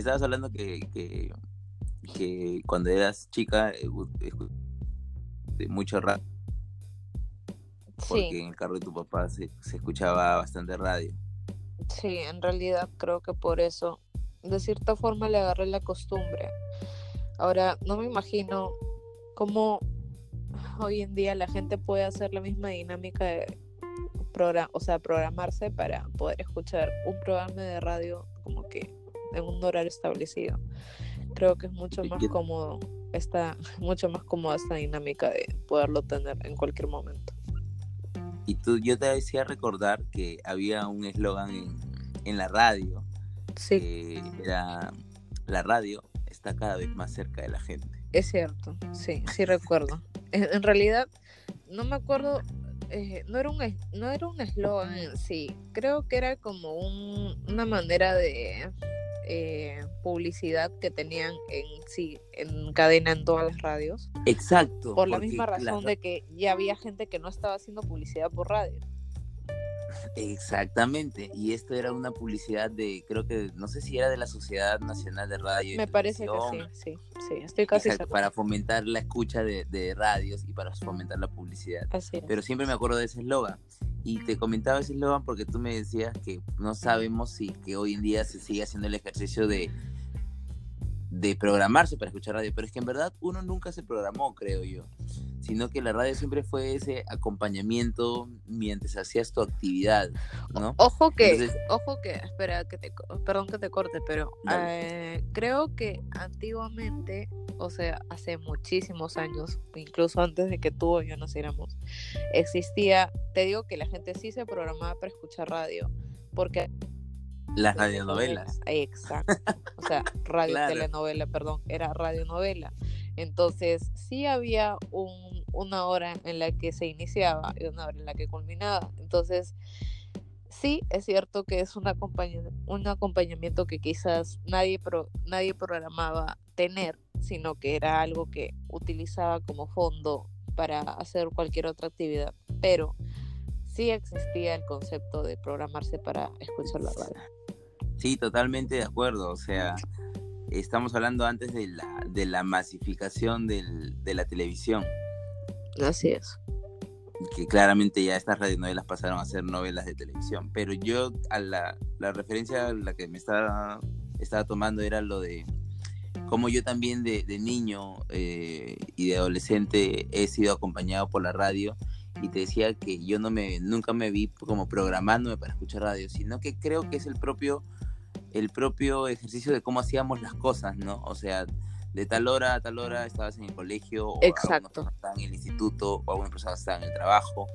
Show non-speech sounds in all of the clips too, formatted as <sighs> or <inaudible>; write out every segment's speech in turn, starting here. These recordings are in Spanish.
estabas hablando que, que, que cuando eras chica, eh, de mucho radio. Porque en el carro de tu papá se, se escuchaba bastante radio. Sí, en realidad creo que por eso, de cierta forma, le agarré la costumbre. Ahora, no me imagino cómo hoy en día la gente puede hacer la misma dinámica de o sea, programarse para poder escuchar un programa de radio como que en un horario establecido. Creo que es mucho más cómodo esta, <laughs> mucho más cómoda esta dinámica de poderlo tener en cualquier momento. Y tú, yo te decía recordar que había un eslogan en, en, la radio. Sí. era la radio está cada vez más cerca de la gente. Es cierto, sí, sí recuerdo. <laughs> En, realidad, no me acuerdo, eh, no era un no era un eslogan en sí, creo que era como un, una manera de eh, publicidad que tenían en sí, en cadena en todas las radios. Exacto. Por la misma razón de que ya había gente que no estaba haciendo publicidad por radio. Exactamente, y esto era una publicidad de, creo que, no sé si era de la Sociedad Nacional de Radio. Me parece que sí, sí, sí, estoy casi Para fomentar la escucha de, radios y para fomentar la publicidad. Pero siempre me acuerdo de ese eslogan. Y te comentaba ese eslogan porque tú me decías que no sabemos si que hoy en día se sigue haciendo el ejercicio de de programarse para escuchar radio, pero es que en verdad uno nunca se programó, creo yo, sino que la radio siempre fue ese acompañamiento mientras hacías tu actividad, ¿no? Ojo que, ojo que, espera, que te, perdón que te corte, pero eh, creo que antiguamente, o sea, hace muchísimos años, incluso antes de que tú y yo naciéramos, existía, te digo que la gente sí se programaba para escuchar radio, porque las radionovelas. Exacto. O sea, <laughs> radio telenovela, perdón, era radionovela. Entonces, sí había un, una hora en la que se iniciaba y una hora en la que culminaba. Entonces, sí, es cierto que es un, un acompañamiento que quizás nadie, pro, nadie programaba tener, sino que era algo que utilizaba como fondo para hacer cualquier otra actividad. Pero sí existía el concepto de programarse para escuchar la radio. Sí, totalmente de acuerdo. O sea, estamos hablando antes de la, de la masificación del, de la televisión. Así es. Que claramente ya estas radionovelas pasaron a ser novelas de televisión. Pero yo, a la, la referencia a la que me estaba, estaba tomando era lo de cómo yo también de, de niño eh, y de adolescente he sido acompañado por la radio y te decía que yo no me nunca me vi como programándome para escuchar radio, sino que creo que es el propio el propio ejercicio de cómo hacíamos las cosas, ¿no? O sea, de tal hora a tal hora estabas en el colegio, o Exacto. en el instituto, o algunas personas estaban en el trabajo.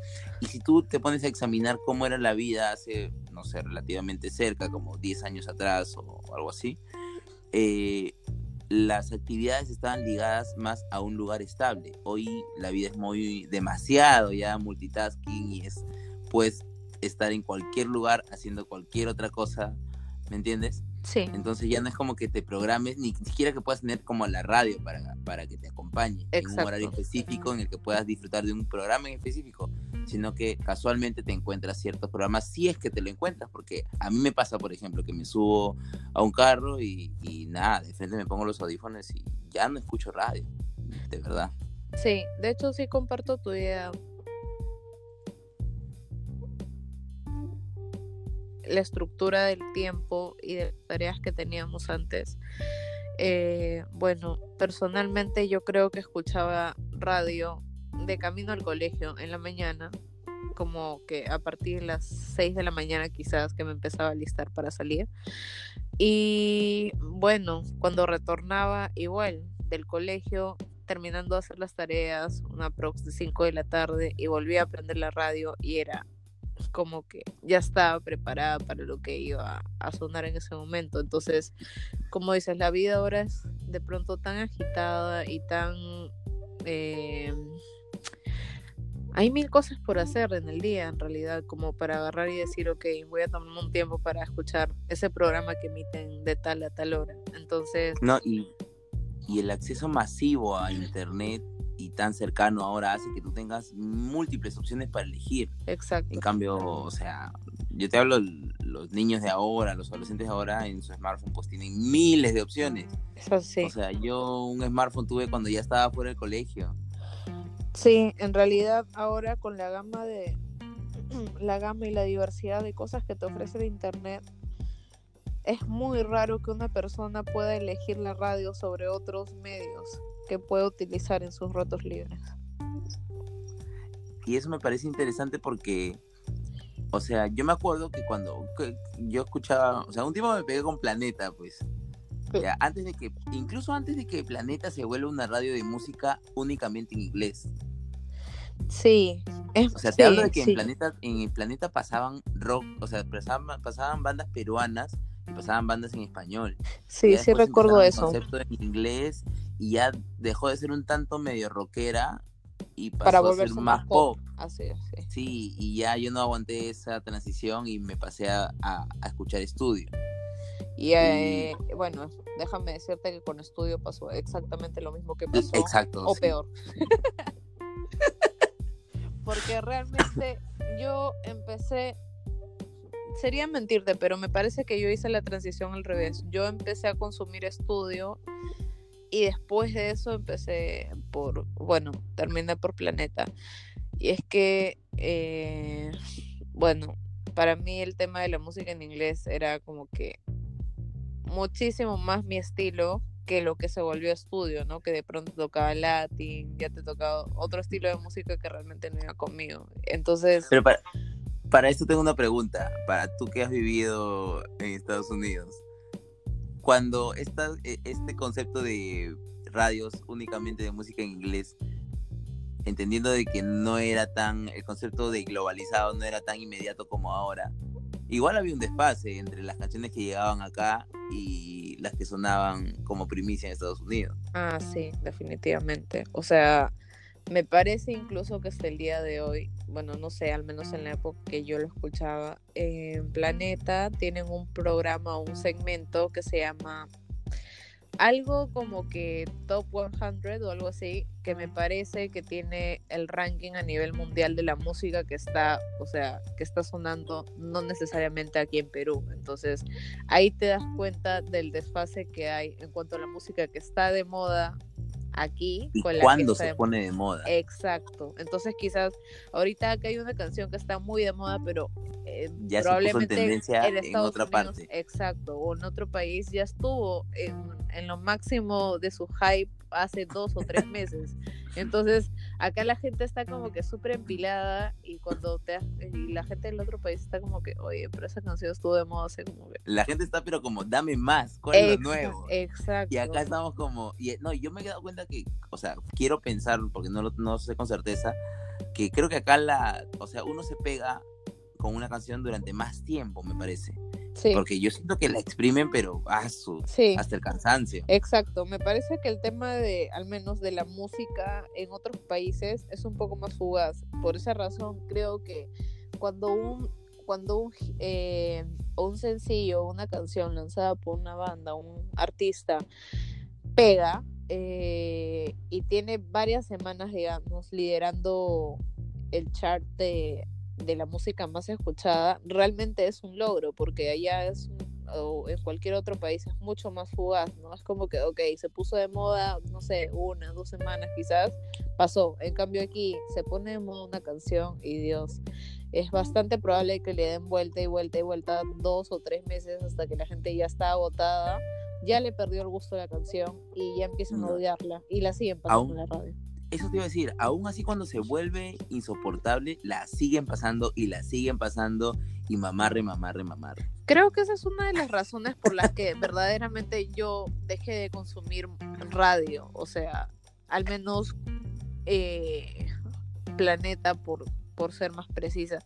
Y si tú te pones a examinar cómo era la vida hace, no sé, relativamente cerca, como 10 años atrás o, algo así, eh, las actividades estaban ligadas más a un lugar estable. Hoy la vida es muy demasiado ya multitasking y es, puedes estar en cualquier lugar haciendo cualquier otra cosa ¿me entiendes? Sí. Entonces ya no es como que te programes, ni siquiera que puedas tener como la radio para, para que te acompañe en un horario específico en el que puedas disfrutar de un programa en específico, sino que casualmente te encuentras ciertos programas, si es que te lo encuentras, porque a mí me pasa, por ejemplo, que me subo a un carro y, y nada, de frente me pongo los audífonos y ya no escucho radio, de verdad. Sí, de hecho sí comparto tu idea la estructura del tiempo y de las tareas que teníamos antes. Eh, bueno, personalmente yo creo que escuchaba radio de camino al colegio en la mañana, como que a partir de las 6 de la mañana quizás que me empezaba a listar para salir. Y bueno, cuando retornaba igual del colegio, terminando de hacer las tareas, una prox de 5 de la tarde, y volví a prender la radio y era como que ya estaba preparada para lo que iba a sonar en ese momento. Entonces, como dices, la vida ahora es de pronto tan agitada y tan... Eh, hay mil cosas por hacer en el día, en realidad, como para agarrar y decir, ok, voy a tomarme un tiempo para escuchar ese programa que emiten de tal a tal hora. Entonces... No, y, y el acceso masivo a Internet y tan cercano ahora hace que tú tengas múltiples opciones para elegir. Exacto. En cambio, o sea, yo te hablo los niños de ahora, los adolescentes de ahora en su smartphone pues tienen miles de opciones. Eso sí. O sea, yo un smartphone tuve cuando ya estaba fuera del colegio. Sí, en realidad ahora con la gama de <clears throat> la gama y la diversidad de cosas que te ofrece el internet, es muy raro que una persona pueda elegir la radio sobre otros medios que puede utilizar en sus ratos libres. Y eso me parece interesante porque, o sea, yo me acuerdo que cuando yo escuchaba, o sea, un tiempo me pegué con Planeta, pues. Ya, antes de que, incluso antes de que Planeta se vuelva una radio de música únicamente en inglés. Sí. o sea, te hablo de que en Planeta, en el Planeta pasaban rock, o sea, pasaban, pasaban bandas peruanas y pasaban bandas en español. Sí, sí recuerdo eso. concepto en inglés y ya dejó de ser un tanto medio rockera y pasó Para a ser más pop. Así, así. Sí, y ya yo no aguanté esa transición y me pasé a, a, escuchar estudio. Y, eh, bueno, déjame decirte que con estudio pasó exactamente lo mismo que pasó. Exacto. O peor. <laughs> Porque realmente yo empecé sería mentirte, pero me parece que yo hice la transición al revés. Yo empecé a consumir estudio y después de eso empecé por, bueno, terminé por Planeta. Y es que, eh, bueno, para mí el tema de la música en inglés era como que muchísimo más mi estilo que lo que se volvió estudio, ¿no? Que de pronto tocaba latín, ya te tocaba otro estilo de música que realmente no iba conmigo. Entonces... Pero para, para esto tengo una pregunta, para tú que has vivido en Estados Unidos cuando esta, e, este concepto de radios únicamente de música en inglés, entendiendo de que no era tan, el concepto de globalizado no era tan inmediato como ahora, igual había un desfase entre las canciones que llegaban acá y las que sonaban como primicia en Estados Unidos. Ah, sí, definitivamente. O sea, me parece incluso que hasta el día de hoy, bueno, no sé, al menos en la época que yo lo escuchaba, en Planeta tienen un programa, un segmento que se llama algo como que Top 100 o algo así, que me parece que tiene el ranking a nivel mundial de la música que está, o sea, que está sonando no necesariamente aquí en Perú. Entonces, ahí te das cuenta del desfase que hay en cuanto a la música que está de moda aquí. ¿Y cuándo se pone de moda? Exacto. Entonces quizás ahorita acá hay una canción que está muy de moda, pero eh, ya probablemente en, tendencia en, otra parte. Exacto. O en otro país ya estuvo en, en lo máximo de su hype hace dos o tres meses. Entonces, acá la gente está como que súper empilada y cuando te y la gente del otro país está como que, oye, pero esa canción estuvo de moda hace como que... La gente está pero como, dame más, ¿cuál es lo nuevo? Exacto. Y acá estamos como, y, no, yo me he dado cuenta que, o sea, quiero pensar, porque no lo no sé con certeza, que creo que acá la, o sea, uno se pega con una canción durante más tiempo, me parece. Porque yo siento que la exprimen, pero ah, su, hasta el cansancio. Exacto, me parece que el tema de, al menos de la música en otros países, es un poco más fugaz. Por esa razón, creo que cuando un, cuando un, eh, un sencillo, una canción lanzada por una banda, un artista, pega eh, y tiene varias semanas, digamos, liderando el chart de de la música más escuchada, realmente es un logro, porque allá es, o en cualquier otro país es mucho más fugaz, ¿no? Es como que, ok, se puso de moda, no sé, una, dos semanas quizás, pasó. En cambio aquí se pone de moda una canción y Dios, es bastante probable que le den vuelta y vuelta y vuelta dos o tres meses hasta que la gente ya está agotada, ya le perdió el gusto a la canción y ya empiezan a odiarla y la siguen pasando en la radio eso te iba a decir, aún así cuando se vuelve insoportable, la siguen pasando y la siguen pasando y mamarre, mamarre, mamarre. Creo que esa es una de las razones por las que verdaderamente yo dejé de consumir radio, o sea, al menos eh, Planeta por, por ser más precisa,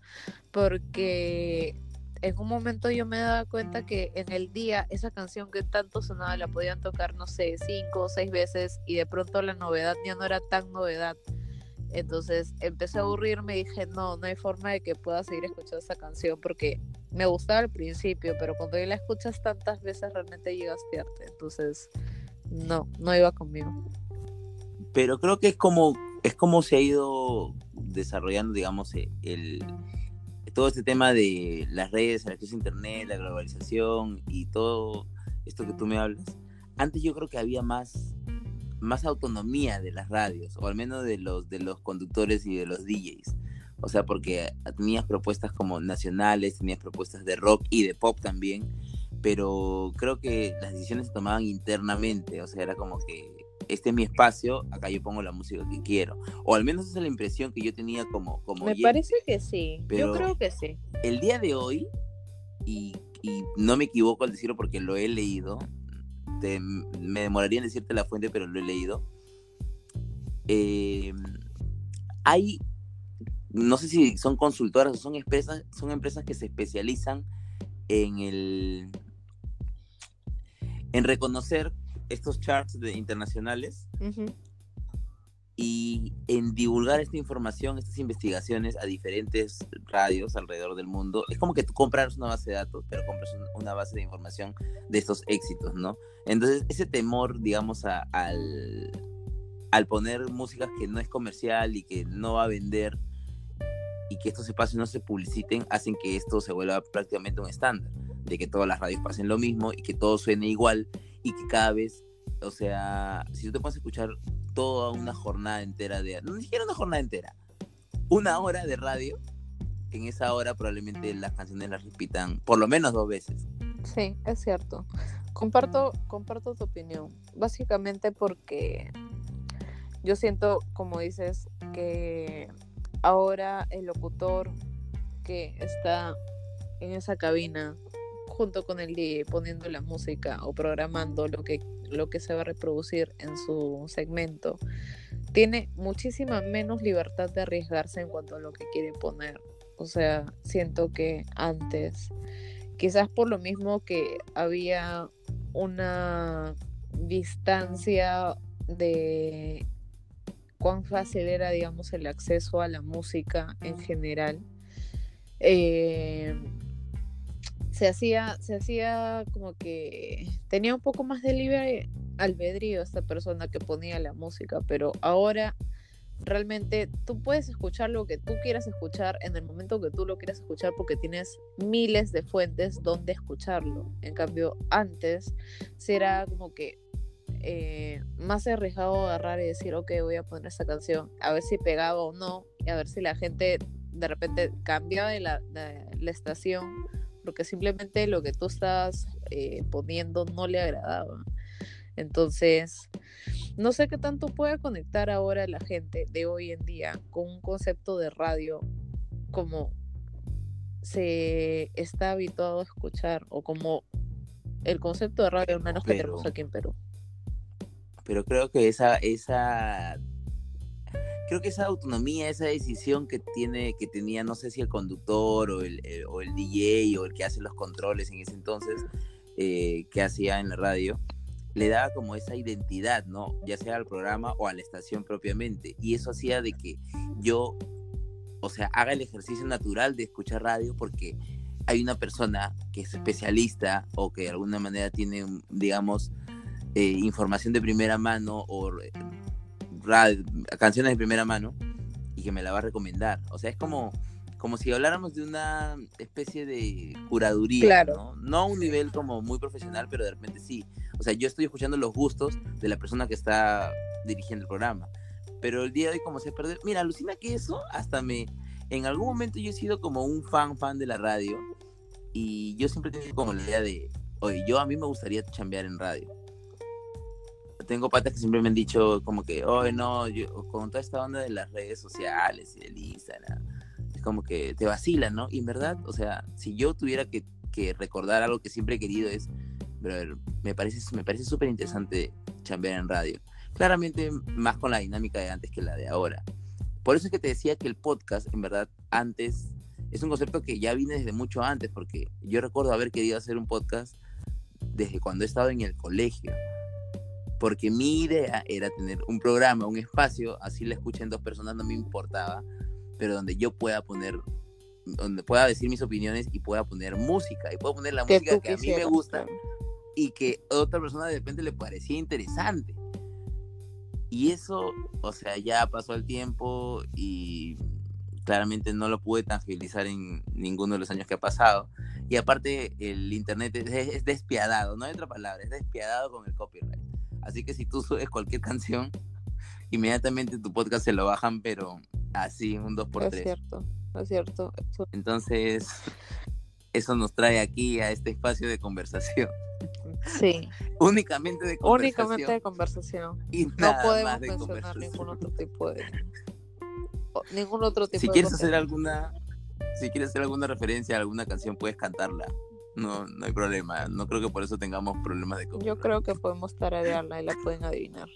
porque en un momento yo me daba cuenta que en el día esa canción que tanto sonaba la podían tocar, no sé, cinco o seis veces y de pronto la novedad ya no era tan novedad. Entonces empecé a aburrirme y dije, no, no hay forma de que pueda seguir escuchando esa canción porque me gustaba al principio, pero cuando la escuchas tantas veces realmente llega a hastiarte. Entonces, no, no iba conmigo. Pero creo que es como, es como se ha ido desarrollando, digamos, el, todo este tema de las redes, el acceso a internet, la globalización y todo esto que tú me hablas, antes yo creo que había más, más autonomía de las radios, o al menos de los, de los conductores y de los DJs. O sea, porque tenías propuestas como nacionales, tenías propuestas de rock y de pop también, pero creo que las decisiones se tomaban internamente, o sea, era como que este es mi espacio, acá yo pongo la música que quiero. O al menos esa es la impresión que yo tenía como... como Me parece que sí, yo creo que sí. El día de hoy, y, no me equivoco al decirlo porque lo he leído, me demoraría en decirte la fuente, pero lo he leído. Eh, hay, no sé si son consultoras o son empresas, son empresas que se especializan en el en reconocer estos charts de, internacionales y en divulgar esta información, estas investigaciones a diferentes radios alrededor del mundo. Es como que tú compras una base de datos, pero compras una base de información de estos éxitos, ¿no? Entonces, ese temor, digamos, al, al poner música que no es comercial y que no va a vender y que estos espacios no se publiciten, hacen que esto se vuelva prácticamente un estándar, de que todas las radios pasen lo mismo y que todo suene igual y que cada vez, o sea, si tú te puedes escuchar toda una jornada entera de, no ni siquiera una jornada entera, una hora de radio, en esa hora probablemente las canciones las repitan por lo menos dos veces. Sí, es cierto. Comparto, comparto tu opinión. Básicamente porque yo siento, como dices, que ahora el locutor que está en esa cabina junto con el DJ poniendo la música o programando lo que, lo que se va a reproducir en su segmento, tiene muchísima menos libertad de arriesgarse en cuanto a lo que quiere poner. O sea, siento que antes, quizás por lo mismo que había una distancia de cuán fácil era, digamos, el acceso a la música en general. Eh, se hacía, se hacía como que tenía un poco más de libre albedrío esta persona que ponía la música, pero ahora realmente tú puedes escuchar lo que tú quieras escuchar en el momento que tú lo quieras escuchar porque tienes miles de fuentes donde escucharlo. En cambio, antes será como que eh, más arriesgado agarrar y decir, ok, voy a poner esta canción, a ver si pegaba o no, y a ver si la gente de repente cambiaba la, de la estación porque simplemente lo que tú estás eh, poniendo no le agradaba. Entonces, no sé qué tanto puede conectar ahora la gente de hoy en día con un concepto de radio como se está habituado a escuchar o como el concepto de radio al menos que tenemos aquí en Perú. Pero creo que esa, esa creo que esa autonomía, esa decisión que tiene, que tenía, no sé si el conductor o el, eh, o el DJ o el que hace los controles en ese entonces, eh, que hacía en la radio, le daba como esa identidad, ¿no? Ya sea al programa o a la estación propiamente. Y eso hacía de que yo, o sea, haga el ejercicio natural de escuchar radio porque hay una persona que es especialista o que de alguna manera tiene, digamos, eh, información de primera mano o canciones de primera mano y que me la va a recomendar. O sea, es como, como si habláramos de una especie de curaduría, ¿no? No a un nivel como muy profesional, pero de repente sí. O sea, yo estoy escuchando los gustos de la persona que está dirigiendo el programa. Pero el día de hoy como se perdió, mira, alucina que eso hasta me, en algún momento yo he sido como un fan, fan de la radio y yo siempre tengo como la idea de, oye, yo a mí me gustaría chambear en radio tengo patas que siempre me han dicho como que, oh, no, yo, con toda esta onda de las redes sociales y del Instagram, es como que te vacilan, ¿no? Y en verdad, o sea, si yo tuviera que, que recordar algo que siempre he querido es, pero me parece me parece súper interesante chambear en radio. Claramente más con la dinámica de antes que la de ahora. Por eso es que te decía que el podcast, en verdad, antes, es un concepto que ya viene desde mucho antes, porque yo recuerdo haber querido hacer un podcast desde cuando he estado en el colegio porque mi idea era tener un programa, un espacio, así la escuchen dos personas, no me importaba, pero donde yo pueda poner, donde pueda decir mis opiniones y pueda poner música, y puedo poner la música que a mí me gusta y que a otra persona de repente le parecía interesante. Y eso, o sea, ya pasó el tiempo y claramente no lo pude tangibilizar en ninguno de los años que ha pasado. Y aparte, el internet es, despiadado, no hay otra palabra, es despiadado con el copyright. Así que si tú <laughs> subes cualquier canción, inmediatamente tu podcast se lo bajan, pero así, un 2x3. Es cierto, es cierto. Entonces, eso nos trae aquí a este espacio de conversación. Sí. <laughs> Únicamente de conversación. Únicamente de conversación. Y no podemos mencionar ningún otro tipo de ningún otro tipo si quieres hacer alguna si quieres hacer alguna referencia a alguna canción puedes cantarla no no hay problema. No creo que por eso tengamos problemas de yo creo que podemos tararearla y la pueden adivinar.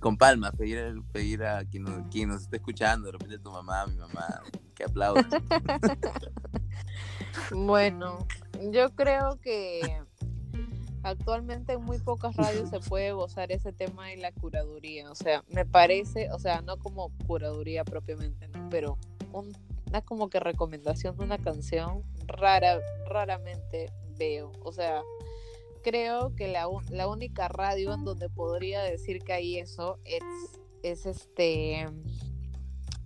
Con palmas pedir pedir a quien nos, quien nos esté escuchando de repente tu mamá mi mamá que aplaudan <laughs> bueno yo creo que actualmente en muy pocas radios se puede gozar ese tema de la curaduría. O sea, me parece, o sea, no como curaduría propiamente, pero una como que recomendación de una canción rara, raramente veo. O sea, creo que la, la única radio en donde podría decir que hay eso es, es este...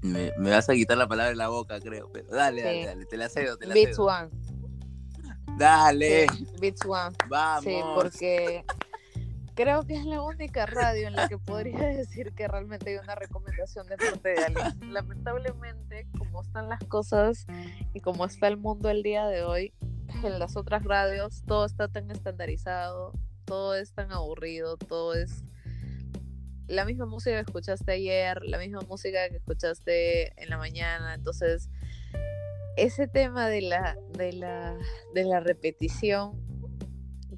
Me, vas a quitar la palabra de la boca, creo, pero dale, dale, dale, te la cedo, te la Beats One. Dale. Beats One. Vamos. Sí, porque creo que es la única radio en la que podría <laughs> decir que realmente hay una recomendación de parte de alguien. Lamentablemente, como están las cosas y como está el mundo el día de hoy, en las otras radios todo está tan estandarizado, todo es tan aburrido, todo es la misma música que escuchaste ayer, la misma música que escuchaste en la mañana, entonces ese tema de la, de la, de la repetición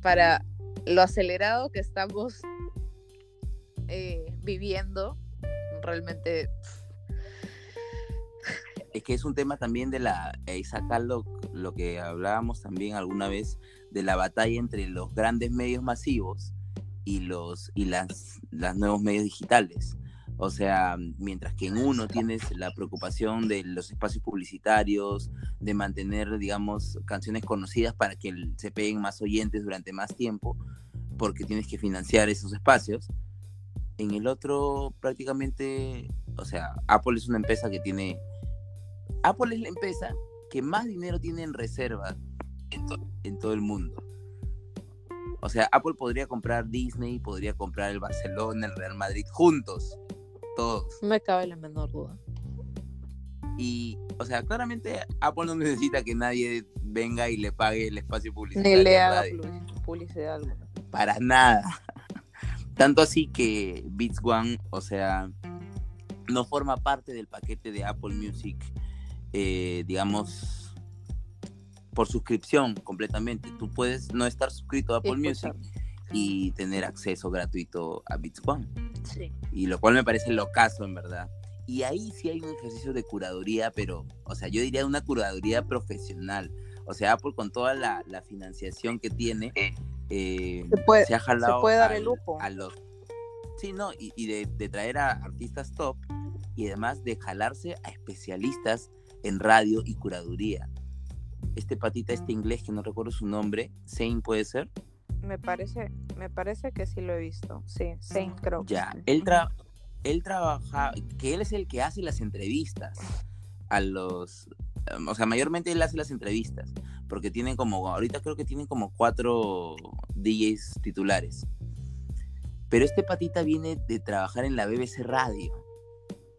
para lo acelerado que estamos eh, viviendo, realmente... Es que es un tema también de la, y sacarlo lo que hablábamos también alguna vez, de la batalla entre los grandes medios masivos y los y las, las nuevos medios digitales. O sea, mientras que en uno tienes la preocupación de los espacios publicitarios, de mantener, digamos, canciones conocidas para que se peguen más oyentes durante más tiempo, porque tienes que financiar esos espacios. En el otro, prácticamente, o sea, Apple es una empresa que tiene... Apple es la empresa que más dinero tiene en reserva en, en todo el mundo. O sea, Apple podría comprar Disney, podría comprar el Barcelona, el Real Madrid juntos todos. Me cabe la menor duda. Y, o sea, claramente Apple no necesita que nadie venga y le pague el espacio publicitario. Ni le haga publicidad alguna. Para nada. Tanto así que Beats One, o sea, no forma parte del paquete de Apple Music, eh, digamos, por suscripción completamente. Tú puedes no estar suscrito a Apple Music y tener acceso gratuito a Beats One. Y lo cual me parece locazo, en verdad. Y ahí sí hay un ejercicio de curaduría, pero, o sea, yo diría una curaduría profesional. O sea, Apple con toda la, financiación que tiene, eh, se, puede, ha jalado puede dar el lujo. a los... Sí, no, y, de, traer a artistas top y además de jalarse a especialistas en radio y curaduría. Este patita, este inglés que no recuerdo su nombre, Zane puede ser. Me parece, me parece que sí lo he visto. Sí, Saint creo. Ya, él, él trabaja, que él es el que hace las entrevistas a los, o sea, mayormente él hace las entrevistas, porque tienen como, ahorita creo que tienen como cuatro DJs titulares. Pero este patita viene de trabajar en la BBC Radio.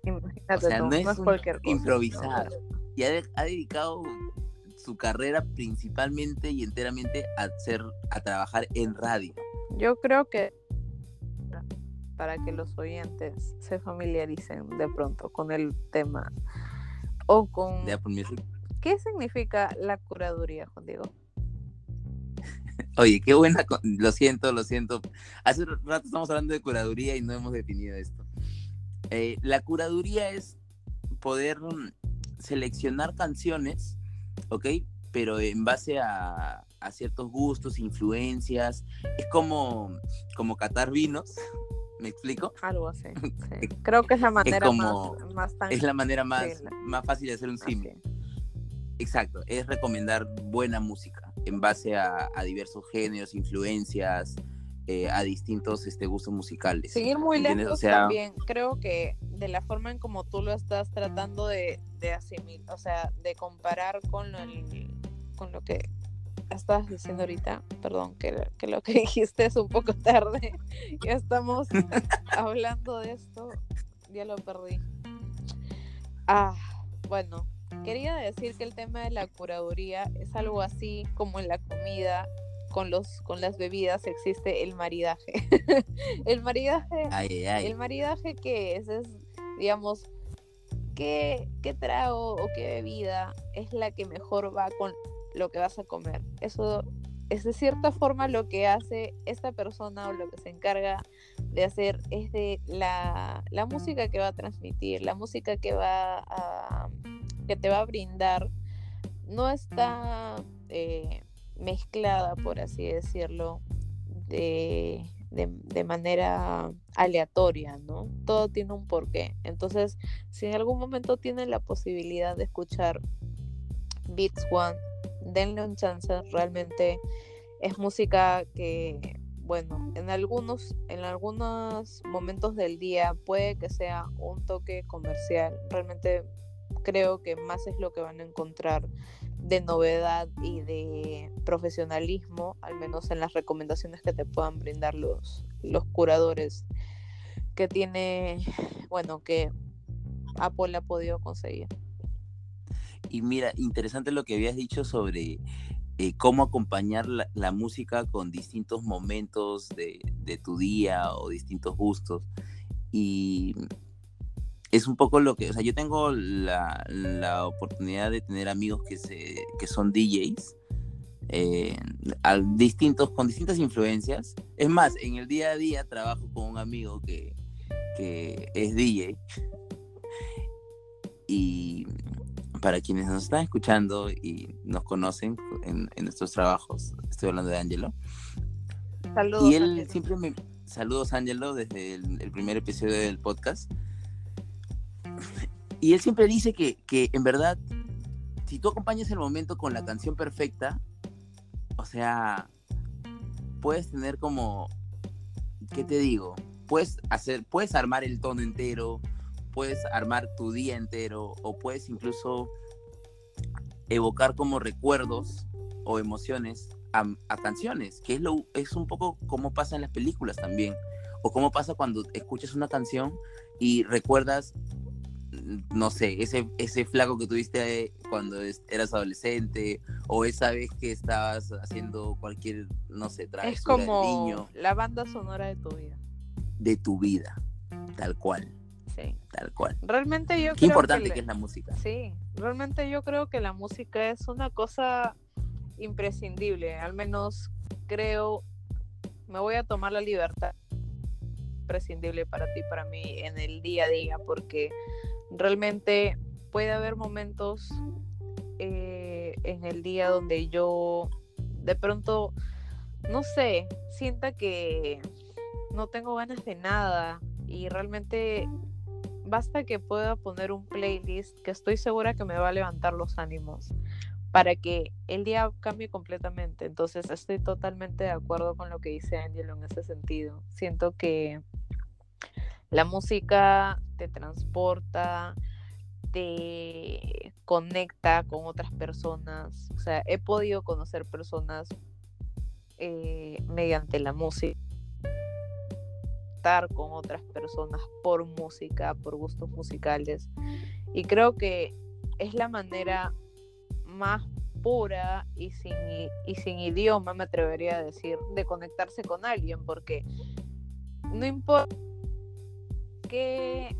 Imagínate o sea, no, es, cualquier improvisar. Y ha, ha dedicado su carrera principalmente y enteramente a, ser, a trabajar en radio. Yo creo que para que los oyentes se familiaricen de pronto con el tema o con... ¿Qué significa la curaduría, Juan Diego? Oye, qué buena, lo siento, lo siento. Hace rato estamos hablando de curaduría y no hemos definido esto. Eh, la curaduría es poder mm, seleccionar canciones ¿ok? Pero en base a, ciertos gustos, influencias, es como, como catar vinos, ¿me explico? Algo así. <laughs> Creo que es la manera más, Es la manera más, más fácil de hacer un cine. Exacto, es recomendar buena música en base a, diversos géneros, influencias, eh, a distintos este, gustos musicales. Seguir muy lejos también, creo que de la forma en como tú lo estás tratando de, de asimilar, o sea, de comparar con, con lo que estabas diciendo ahorita, perdón, que, que, lo que <laughs> dijiste es un poco tarde, <laughs> ya estamos hablando de esto, ya lo perdí. Ah, bueno, quería decir que el tema de la curaduría es algo así como en la comida, con los con las bebidas existe el maridaje. <laughs> el maridaje, el maridaje que es, es digamos, ¿qué, qué trago o qué bebida es la que mejor va con lo que vas a comer. Eso es de cierta forma lo que hace esta persona o lo que se encarga de hacer es de la, la música que va a transmitir, la música que va a, que te va a brindar, no está eh, mezclada, por así decirlo, de, de, manera aleatoria, ¿no? Todo tiene un porqué. Entonces, si en algún momento tienen la posibilidad de escuchar Beats One, denle un chance, realmente es música que, bueno, en algunos, en algunos momentos del día puede que sea un toque comercial, realmente creo que más es lo que van a encontrar de novedad y de profesionalismo, al menos en las recomendaciones que te puedan brindar los, los curadores que tiene, bueno, que Apple ha podido conseguir. Y mira, interesante lo que habías dicho sobre eh, cómo acompañar la, música con distintos momentos de, tu día o distintos gustos. Y es un poco lo que, o sea, yo tengo la, oportunidad de tener amigos que, se, que son DJs. Eh, distintos, con distintas influencias. Es más, en el día a día trabajo con un amigo que, que es DJ. Y para quienes nos están escuchando y nos conocen en, nuestros trabajos, estoy hablando de Angelo. Saludos. Y él siempre me. Saludos, Angelo, desde el, primer episodio del podcast. Y él siempre dice que, que en verdad, si tú acompañas el momento con la canción perfecta, o sea, puedes tener como. ¿Qué te digo? Puedes hacer, puedes armar el tono entero, puedes armar tu día entero o puedes incluso evocar como recuerdos o emociones a, canciones, que es, lo, es un poco como pasa en las películas también, o como pasa cuando escuchas una canción y recuerdas, no sé, ese, ese flaco que tuviste cuando eras adolescente, o esa vez que estabas haciendo cualquier, no sé, travesura Es como niño. la banda sonora de tu vida. De tu vida, tal cual. Tal cual. Realmente yo Qué importante que, es la música. Sí, realmente yo creo que la música es una cosa imprescindible. Al menos creo, me voy a tomar la libertad imprescindible para ti, para mí en el día a día, porque realmente puede haber momentos eh, en el día donde yo de pronto, no sé, sienta que no tengo ganas de nada y realmente basta que pueda poner un playlist que estoy segura que me va a levantar los ánimos para que el día cambie completamente. Entonces estoy totalmente de acuerdo con lo que dice Angelo en ese sentido. Siento que la música te transporta, te conecta con otras personas. O sea, he podido conocer personas eh, mediante la música con otras personas por música, por gustos musicales. Y creo que es la manera más pura y sin, y sin idioma, me atrevería a decir, de conectarse con alguien, porque no importa que,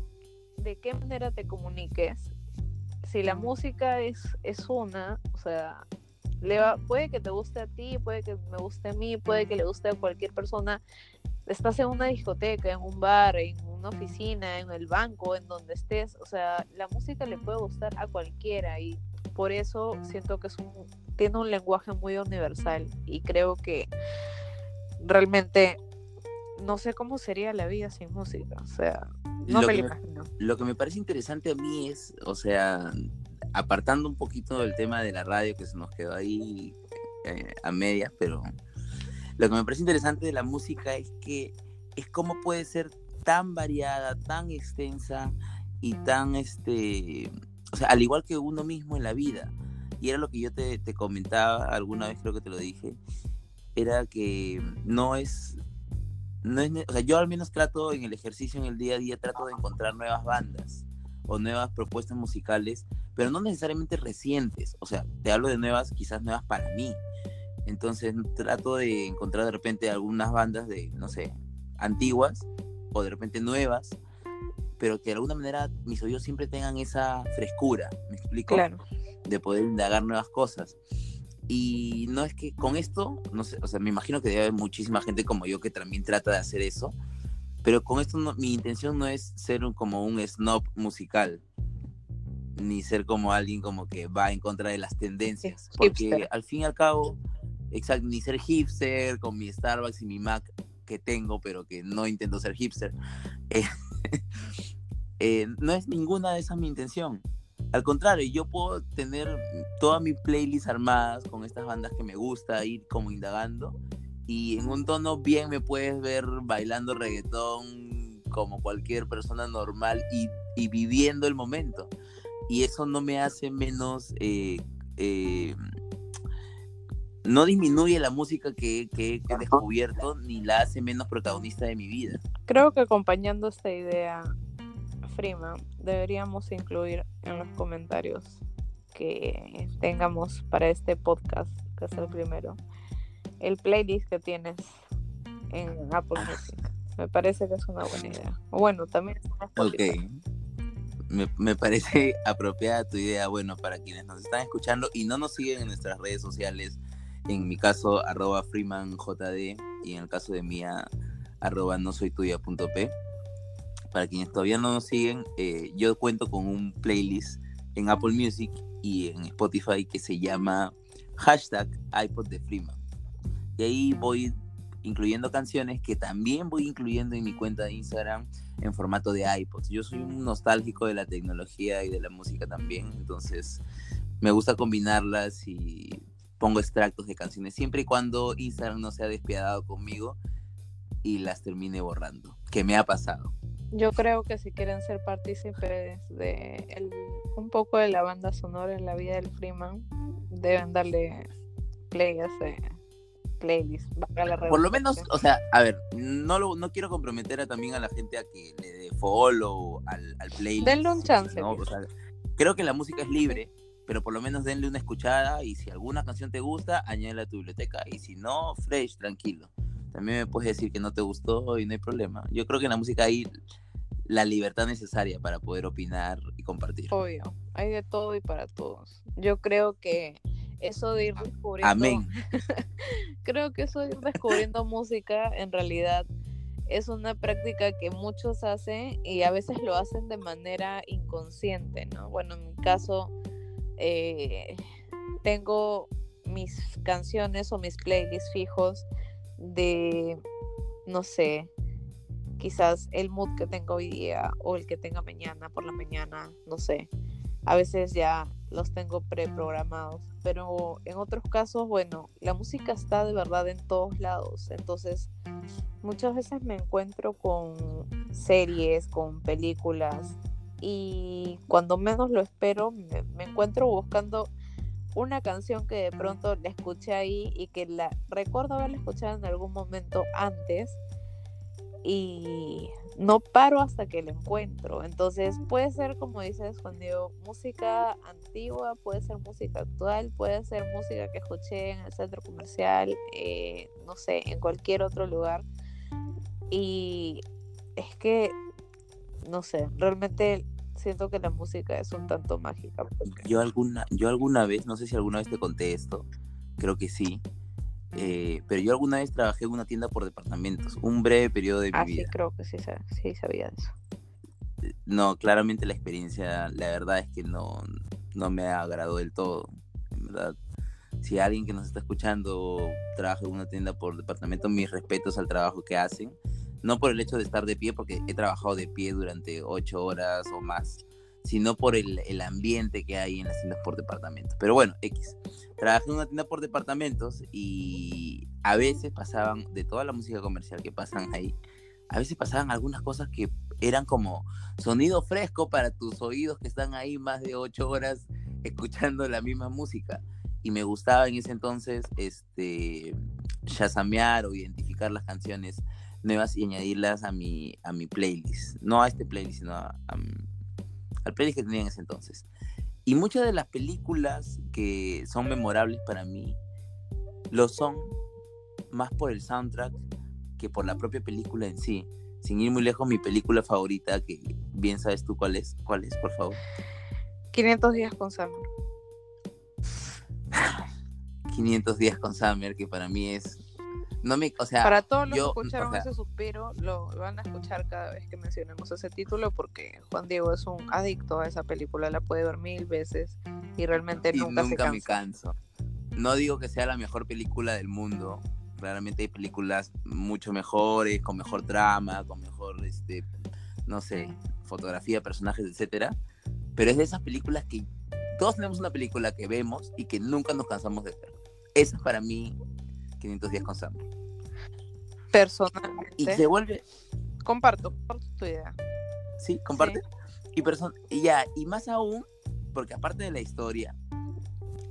de qué manera te comuniques, si la música es, es una, o sea, le va, puede que te guste a ti, puede que me guste a mí, puede que le guste a cualquier persona, estás en una discoteca, en un bar, en una oficina, en el banco, en donde estés, o sea, la música le puede gustar a cualquiera y por eso siento que es un, tiene un lenguaje muy universal y creo que realmente no sé cómo sería la vida sin música, o sea, no me lo imagino. Lo que me parece interesante a mí es, o sea, apartando un poquito del tema de la radio que se nos quedó ahí eh, a medias, pero lo que me parece interesante de la música es que es cómo puede ser tan variada, tan extensa y tan, este, o sea, al igual que uno mismo en la vida. Y era lo que yo te, te comentaba alguna vez, creo que te lo dije, era que no es, no es, o sea, yo al menos trato en el ejercicio, en el día a día, trato de encontrar nuevas bandas o nuevas propuestas musicales, pero no necesariamente recientes, o sea, te hablo de nuevas, quizás nuevas para mí. Entonces trato de encontrar de repente algunas bandas de, no sé, antiguas o de repente nuevas, pero que de alguna manera mis oídos siempre tengan esa frescura, ¿me explico? Claro. De poder indagar nuevas cosas. Y no es que con esto, no sé, o sea, me imagino que debe haber muchísima gente como yo que también trata de hacer eso, pero con esto mi intención no es ser un, como un snob musical, ni ser como alguien como que va en contra de las tendencias, porque al fin y al cabo, exacto, ni ser hipster con mi Starbucks y mi Mac que tengo, pero que no intento ser hipster. Eh, <laughs> eh, no es ninguna de esas mi intención. Al contrario, yo puedo tener toda mi playlist armadas con estas bandas que me gusta, ir como indagando. Y en un tono bien me puedes ver bailando reggaetón como cualquier persona normal y, y viviendo el momento. Y eso no me hace menos... Eh, eh, no disminuye la música que, que, que, he descubierto ni la hace menos protagonista de mi vida. Creo que acompañando esta idea Freeman, deberíamos incluir en los comentarios que tengamos para este podcast, que es el primero, el playlist que tienes en Apple Music. Me parece que es una buena idea. Bueno, también es Ok. Me, me, parece <laughs> apropiada tu idea. Bueno, para quienes nos están escuchando y no nos siguen en nuestras redes sociales, en mi caso, arroba freemanjd y en el caso de mía, arroba no soy tuya.p para quienes todavía no nos siguen, eh, yo cuento con un playlist en Apple Music y en Spotify que se llama hashtag iPod de Freeman. Y ahí voy incluyendo canciones que también voy incluyendo en mi cuenta de Instagram en formato de iPod. Yo soy un nostálgico de la tecnología y de la música también, entonces me gusta combinarlas y pongo extractos de canciones siempre y cuando Instagram no sea despiadado conmigo y las termine borrando, que me ha pasado. Yo creo que si quieren ser partícipes de un poco de la banda sonora en la vida del Freeman, deben darle play a ese playlist. Por lo menos, o sea, a ver, no lo, no quiero comprometer a, también a la gente a que le dé follow al, al playlist. Denle un chance. ¿no? O sea, creo que la música es libre, pero por lo menos denle una escuchada y si alguna canción te gusta, añade a tu biblioteca. Y si no, fresh, tranquilo también me puedes decir que no te gustó y no hay problema. Yo creo que en la música hay la libertad necesaria para poder opinar y compartir. Obvio, hay de todo y para todos. Yo creo que eso de ir descubriendo. Amén. <laughs> creo que eso de ir descubriendo música en realidad es una práctica que muchos hacen y a veces lo hacen de manera inconsciente, ¿no? Bueno, en mi caso, eh, tengo mis canciones o mis playlists fijos de, no sé, quizás el mood que tengo hoy día o el que tenga mañana por la mañana, no sé. A veces ya los tengo preprogramados, pero en otros casos, bueno, la música está de verdad en todos lados. Entonces, muchas veces me encuentro con series, con películas y cuando menos lo espero, me, me encuentro buscando una canción que de pronto la escuché ahí y que la recuerdo haberla escuchado en algún momento antes y no paro hasta que la encuentro. Entonces puede ser, como dices Juan Diego, música antigua, puede ser música actual, puede ser música que escuché en el centro comercial, eh, no sé, en cualquier otro lugar. Y es que, no sé, realmente siento que la música es un tanto mágica. Yo alguna, yo alguna vez, no sé si alguna vez te conté esto, creo que sí, eh, pero yo alguna vez trabajé en una tienda por departamentos, un breve periodo de mi ah, vida. Sí, creo que sí, sí sabía eso. Eh, no, claramente la experiencia, la verdad es que no, no me agradó del todo. En verdad, si alguien que nos está escuchando trabaja en una tienda por departamento, mis respetos al trabajo que hacen no por el hecho de estar de pie, porque he trabajado de pie durante ocho horas o más, sino por el, el ambiente que hay en las tiendas por departamentos. Pero bueno, X. Trabajé en una tienda por departamentos y a veces pasaban, de toda la música comercial que pasan ahí, a veces pasaban algunas cosas que eran como sonido fresco para tus oídos que están ahí más de ocho horas <laughs> escuchando la misma música. Y me gustaba en ese entonces este, chasamear o identificar las canciones nuevas y añadirlas a mi, a mi playlist. No a este playlist, sino al playlist que tenía en ese entonces. Y muchas de las películas que son memorables para mí lo son más por el soundtrack que por la propia película en sí. Sin ir muy lejos, mi película favorita, que bien sabes tú cuál es, cuál es, por favor. 500 días con Summer. <laughs> 500 días con Summer, que para mí es no me, o sea, para todos los que escucharon ese suspiro, lo van a escuchar cada vez que mencionemos ese título porque Juan Diego es un adicto a esa película, la puede ver mil veces y realmente nunca, se cansa. me canso. No digo que sea la mejor película del mundo, claramente hay películas mucho mejores, con mejor drama, con mejor, este, no sé, fotografía, personajes, etcétera, pero es de esas películas que todos tenemos una película que vemos y que nunca nos cansamos de ver. Esa es para mí 500 días con Sam. Personalmente. Y se vuelve. Comparto, comparto tu idea. Sí, comparte. Y, y ya, y más aún, porque aparte de la historia,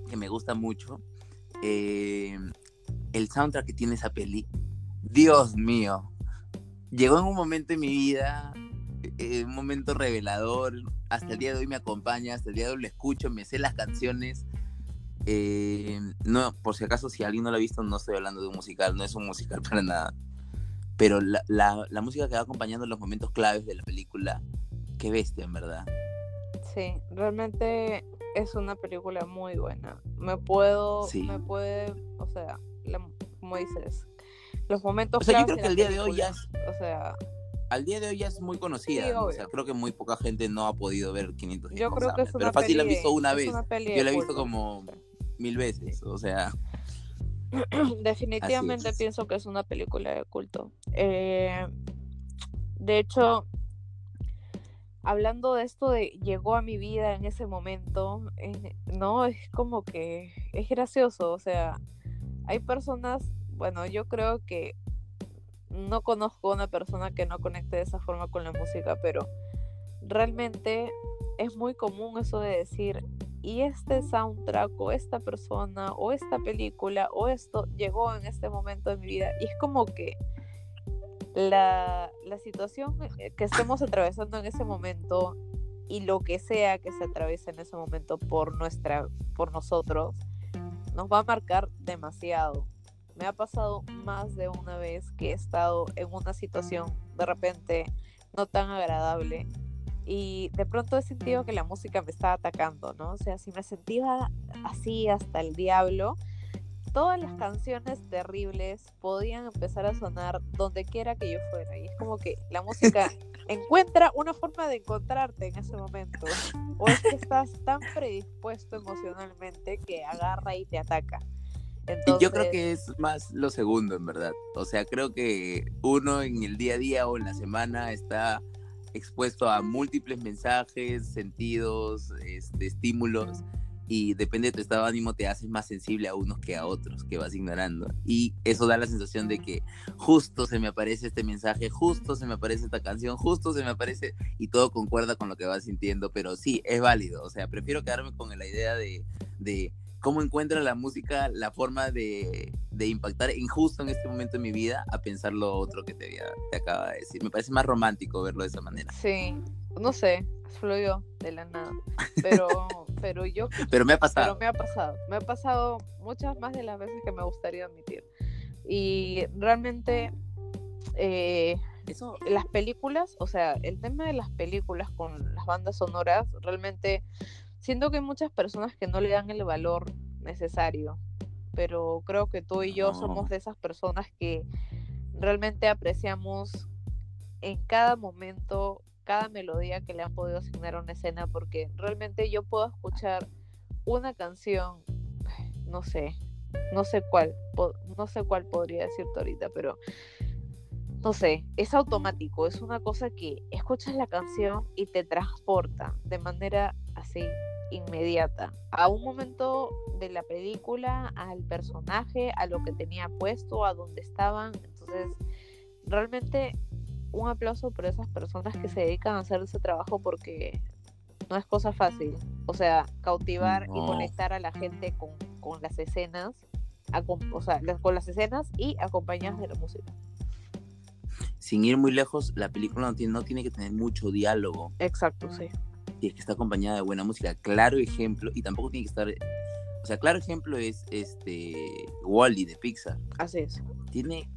que me gusta mucho, eh, el soundtrack que tiene esa peli, Dios mío, llegó en un momento en mi vida, eh, un momento revelador, hasta el día de hoy me acompaña, hasta el día de hoy lo escucho, me sé las canciones, eh, no, por si acaso, si alguien no lo ha visto, no estoy hablando de un musical, no es un musical <laughs> para nada. Pero la, la, música que va acompañando los momentos claves de la película, qué bestia, en verdad. Sí, realmente es una película muy buena. Me puedo, me puede, o sea, como dices, los momentos. O sea, yo creo que al día de hoy ya es, o sea, al día de hoy ya es muy conocida. O sea, creo que muy poca gente no ha podido ver 500 Yo creo que es una Pero fácil la han visto una vez. Yo la he visto como mil veces, o sea. <clears throat> Definitivamente pienso que es una película de culto. Eh, de hecho, hablando de esto de llegó a mi vida en ese momento, eh, no, es como que es gracioso, o sea, hay personas, bueno, yo creo que no conozco una persona que no conecte de esa forma con la música, pero realmente es muy común eso de decir, y este soundtrack o esta persona o esta película o esto llegó en este momento de mi vida y es como que la, la situación eh, que estemos atravesando en ese momento y lo que sea que se atraviese en ese momento por nuestra por nosotros nos va a marcar demasiado. Me ha pasado más de una vez que he estado en una situación de repente no tan agradable y de pronto he sentido que la música me estaba atacando, ¿no? O sea, si me sentía así hasta el diablo, todas las canciones terribles podían empezar a sonar donde quiera que yo fuera. Y es como que la música <laughs> encuentra una forma de encontrarte en ese momento. O es que estás tan predispuesto emocionalmente que agarra y te ataca. Y yo creo que es más lo segundo, en verdad. O sea, creo que uno en el día a día o en la semana está expuesto a múltiples mensajes, sentidos, este, estímulos y depende de tu estado de ánimo te haces más sensible a unos que a otros que vas ignorando. Y eso da la sensación de que justo se me aparece este mensaje, justo se me aparece esta canción, justo se me aparece y todo concuerda con lo que vas sintiendo, pero sí, es válido, o sea, prefiero quedarme con la idea de, de cómo encuentra la música la forma de, de, impactar en justo en este momento de mi vida a pensar lo otro que te, te acaba de decir. Me parece más romántico verlo de esa manera. Sí, no sé, fluyó de la nada. Pero, <laughs> pero yo... Pero me ha pasado. Pero me ha pasado. Me ha pasado muchas más de las veces que me gustaría admitir. Y realmente... Eh, eso, las películas, o sea, el tema de las películas con las bandas sonoras, realmente siento que hay muchas personas que no le dan el valor necesario, pero creo que tú y yo somos de esas personas que realmente apreciamos en cada momento cada melodía que le han podido asignar a una escena, porque realmente yo puedo escuchar una canción, no sé, no sé cuál, no sé cuál podría decirte ahorita, pero no sé, es automático, es una cosa que escuchas la canción y te transporta de manera así inmediata a un momento de la película, al personaje, a lo que tenía puesto, a dónde estaban. Entonces, realmente un aplauso por esas personas que se dedican a hacer ese trabajo porque no es cosa fácil. O sea, cautivar y conectar a la gente con, con las escenas, o sea, con las escenas y acompañadas de la música. Sin ir muy lejos, la película no tiene, no tiene que tener mucho diálogo. Exacto, sí. Y es que está acompañada de buena música. Claro ejemplo, y tampoco tiene que estar. O sea, claro ejemplo es este Wally de Pixar. Así es. Tiene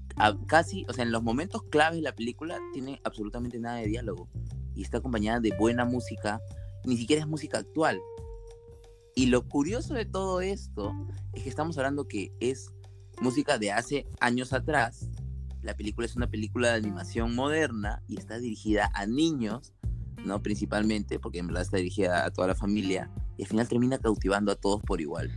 casi, o sea, en los momentos claves de la película tiene absolutamente nada de diálogo. Y está acompañada de buena música ni siquiera es música actual. Y lo curioso de todo esto es que estamos hablando que es música de hace años atrás. La película es una película de animación moderna y está dirigida a niños, ¿no? Principalmente, porque en verdad está dirigida a toda la familia. Y al final termina cautivando a todos por igual.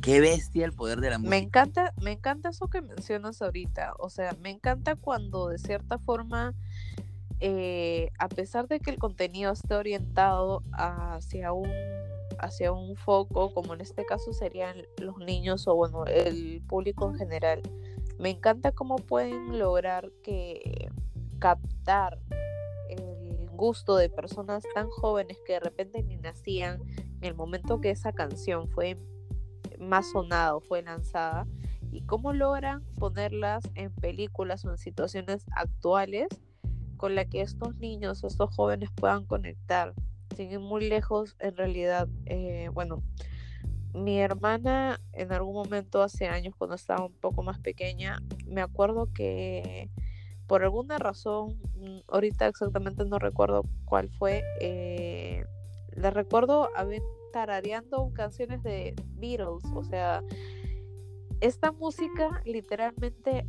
Qué bestia el poder de la música. Me encanta, me encanta eso que mencionas ahorita. O sea, me encanta cuando de cierta forma eh, a pesar de que el contenido esté orientado hacia un, hacia un foco, como en este caso serían los niños o bueno, el público en general, me encanta cómo pueden lograr que captar gusto de personas tan jóvenes que de repente ni nacían en el momento que esa canción fue más sonada fue lanzada y cómo logran ponerlas en películas o en situaciones actuales con la que estos niños, estos jóvenes puedan conectar. Ir muy lejos, en realidad, eh, bueno, mi hermana en algún momento hace años, cuando estaba un poco más pequeña, me acuerdo que por alguna razón, mm, ahorita exactamente no recuerdo cuál fue, eh, le recuerdo haber tarareando canciones de Beatles, o sea, esta música literalmente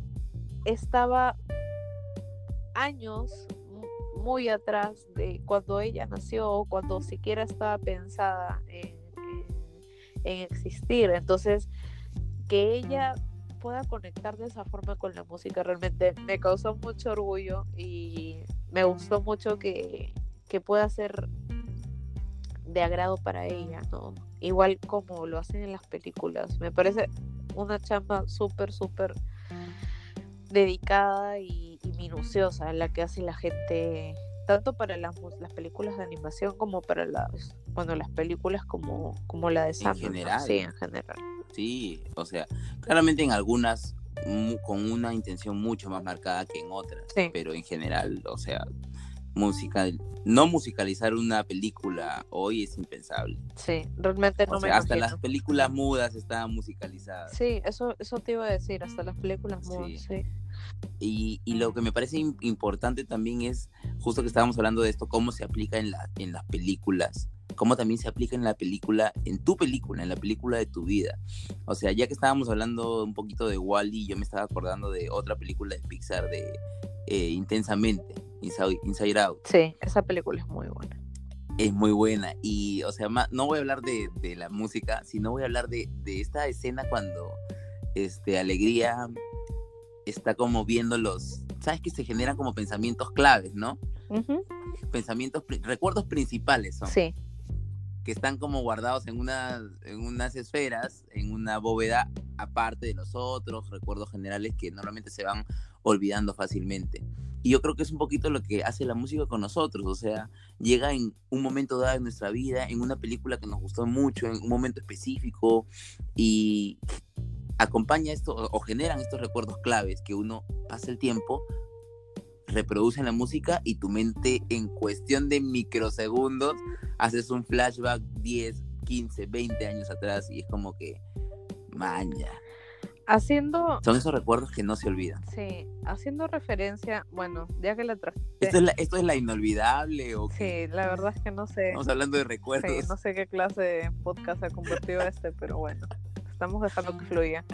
estaba años muy atrás de cuando ella nació, cuando siquiera estaba pensada en, existir. Entonces, que ella pueda conectar de esa forma con la música realmente me causó mucho orgullo y me gustó mucho que, que pueda ser de agrado para ella, ¿no? Igual como lo hacen en las películas. Me parece una chamba súper, súper dedicada y minuciosa la que hace la gente, tanto para las, las películas de animación como para las, bueno, las películas como, como la de Sam. En general. Sí, en general. Sí, o sea, claramente en algunas con una intención mucho más marcada que en otras, pero en general, o sea, música, no musicalizar una película hoy es impensable. Sí, realmente no me Hasta las películas mudas estaban musicalizadas. Sí, eso, eso te iba a decir, hasta las películas mudas, sí. Y, y, lo que me parece importante también es, justo que estábamos hablando de esto, cómo se aplica en, la, en las películas, cómo también se aplica en la película, en tu película, en la película de tu vida. O sea, ya que estábamos hablando un poquito de Wally, yo me estaba acordando de otra película de Pixar de eh, Intensamente, Inside, Out. Sí, esa película es muy buena. Es muy buena. Y, o sea, no voy a hablar de, de la música, sino voy a hablar de, de esta escena cuando este, Alegría está como viendo los, sabes que se generan como pensamientos claves, ¿no? Pensamientos, recuerdos principales son. Sí. Que están como guardados en, una, en unas esferas, en una bóveda aparte de los otros, recuerdos generales que normalmente se van olvidando fácilmente. Y yo creo que es un poquito lo que hace la música con nosotros, o sea, llega en un momento dado de nuestra vida, en una película que nos gustó mucho, en un momento específico, y acompaña esto o, generan estos recuerdos claves que uno pasa el tiempo, reproduce la música y tu mente en cuestión de microsegundos haces un flashback 10, 15, 20 años atrás y es como que, maña. Haciendo... Son esos recuerdos que no se olvidan. Sí, haciendo referencia, bueno, ya que la traje... ¿Esto, es la, ¿Esto es la inolvidable o Sí, la verdad es que no sé. Estamos hablando de recuerdos. Sí, no sé qué clase de podcast ha convertido este, pero bueno estamos dejando que fluya.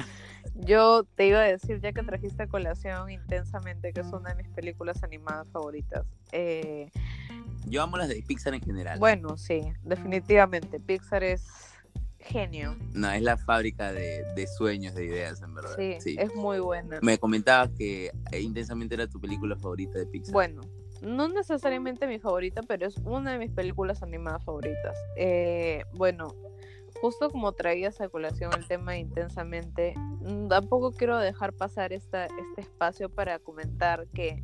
Yo te iba a decir, ya que trajiste a colación intensamente, que es una de mis películas animadas favoritas. Eh, Yo amo las de Pixar en general. Bueno, sí, definitivamente. Pixar es genio. No, es la fábrica de, sueños, de ideas, en verdad. Sí, es muy buena. Me comentabas que eh, intensamente era tu película favorita de Pixar. Bueno, no necesariamente mi favorita, pero es una de mis películas animadas favoritas. Eh, bueno, justo como traías a colación el tema intensamente, mm, tampoco quiero dejar pasar esta, este espacio para comentar que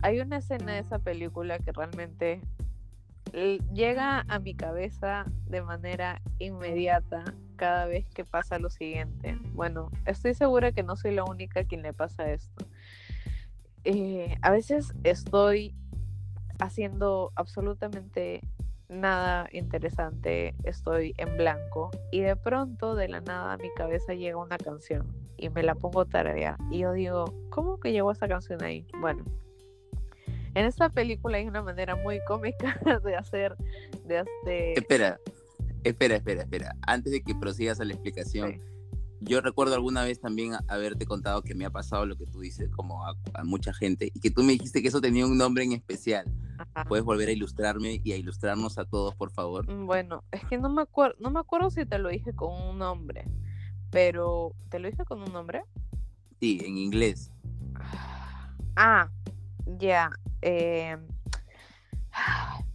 hay una escena de esa película que realmente llega a mi cabeza de manera inmediata cada vez que pasa lo siguiente. Bueno, estoy segura que no soy la única a quien le pasa esto. Eh, a veces estoy haciendo absolutamente nada interesante, estoy en blanco y de pronto de la nada a mi cabeza llega una canción y me la pongo tarea y yo digo, ¿cómo que llegó esa canción ahí? Bueno, en esta película hay una manera muy cómica <laughs> de hacer, de hacer... Espera, espera, espera, espera. Antes de que prosigas a la explicación, yo recuerdo alguna vez también haberte contado que me ha pasado lo que tú dices, como a, mucha gente, y que tú me dijiste que eso tenía un nombre en especial. ¿Puedes volver a ilustrarme y a ilustrarnos a todos, por favor? Mm, bueno, es que no me acuerdo, no me acuerdo si te lo dije con un nombre, pero ¿te lo dije con un nombre? Sí, en inglés. Ah, ya. Eh,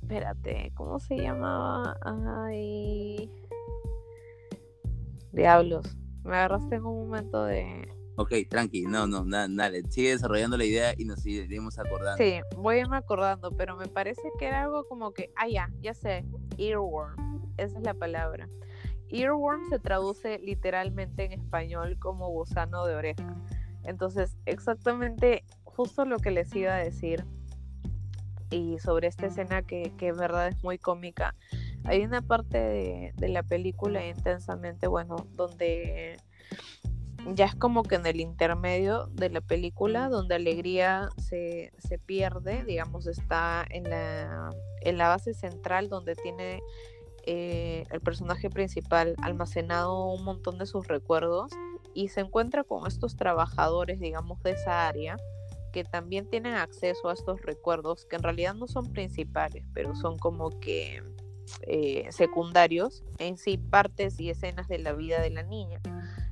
espérate, ¿cómo se llamaba? Ay. Diablos. Me agarraste en un momento de. Ok, tranqui, no, no, dale, sigue desarrollando la idea y nos iremos acordando. Sí, voy a irme acordando, pero me parece que era algo como que, ah, ya, ya sé, earworm, esa es la palabra. Earworm se traduce literalmente en español como gusano de oreja. Entonces, exactamente justo lo que les iba a decir y sobre esta escena que, que en verdad es muy cómica. Hay una parte de, la película intensamente, bueno, donde ya es como que en el intermedio de la película, donde Alegría se, se pierde, digamos, está en la, en la base central donde tiene eh, el personaje principal almacenado un montón de sus recuerdos y se encuentra con estos trabajadores, digamos, de esa área que también tienen acceso a estos recuerdos que en realidad no son principales, pero son como que eh, secundarios, en sí partes y escenas de la vida de la niña.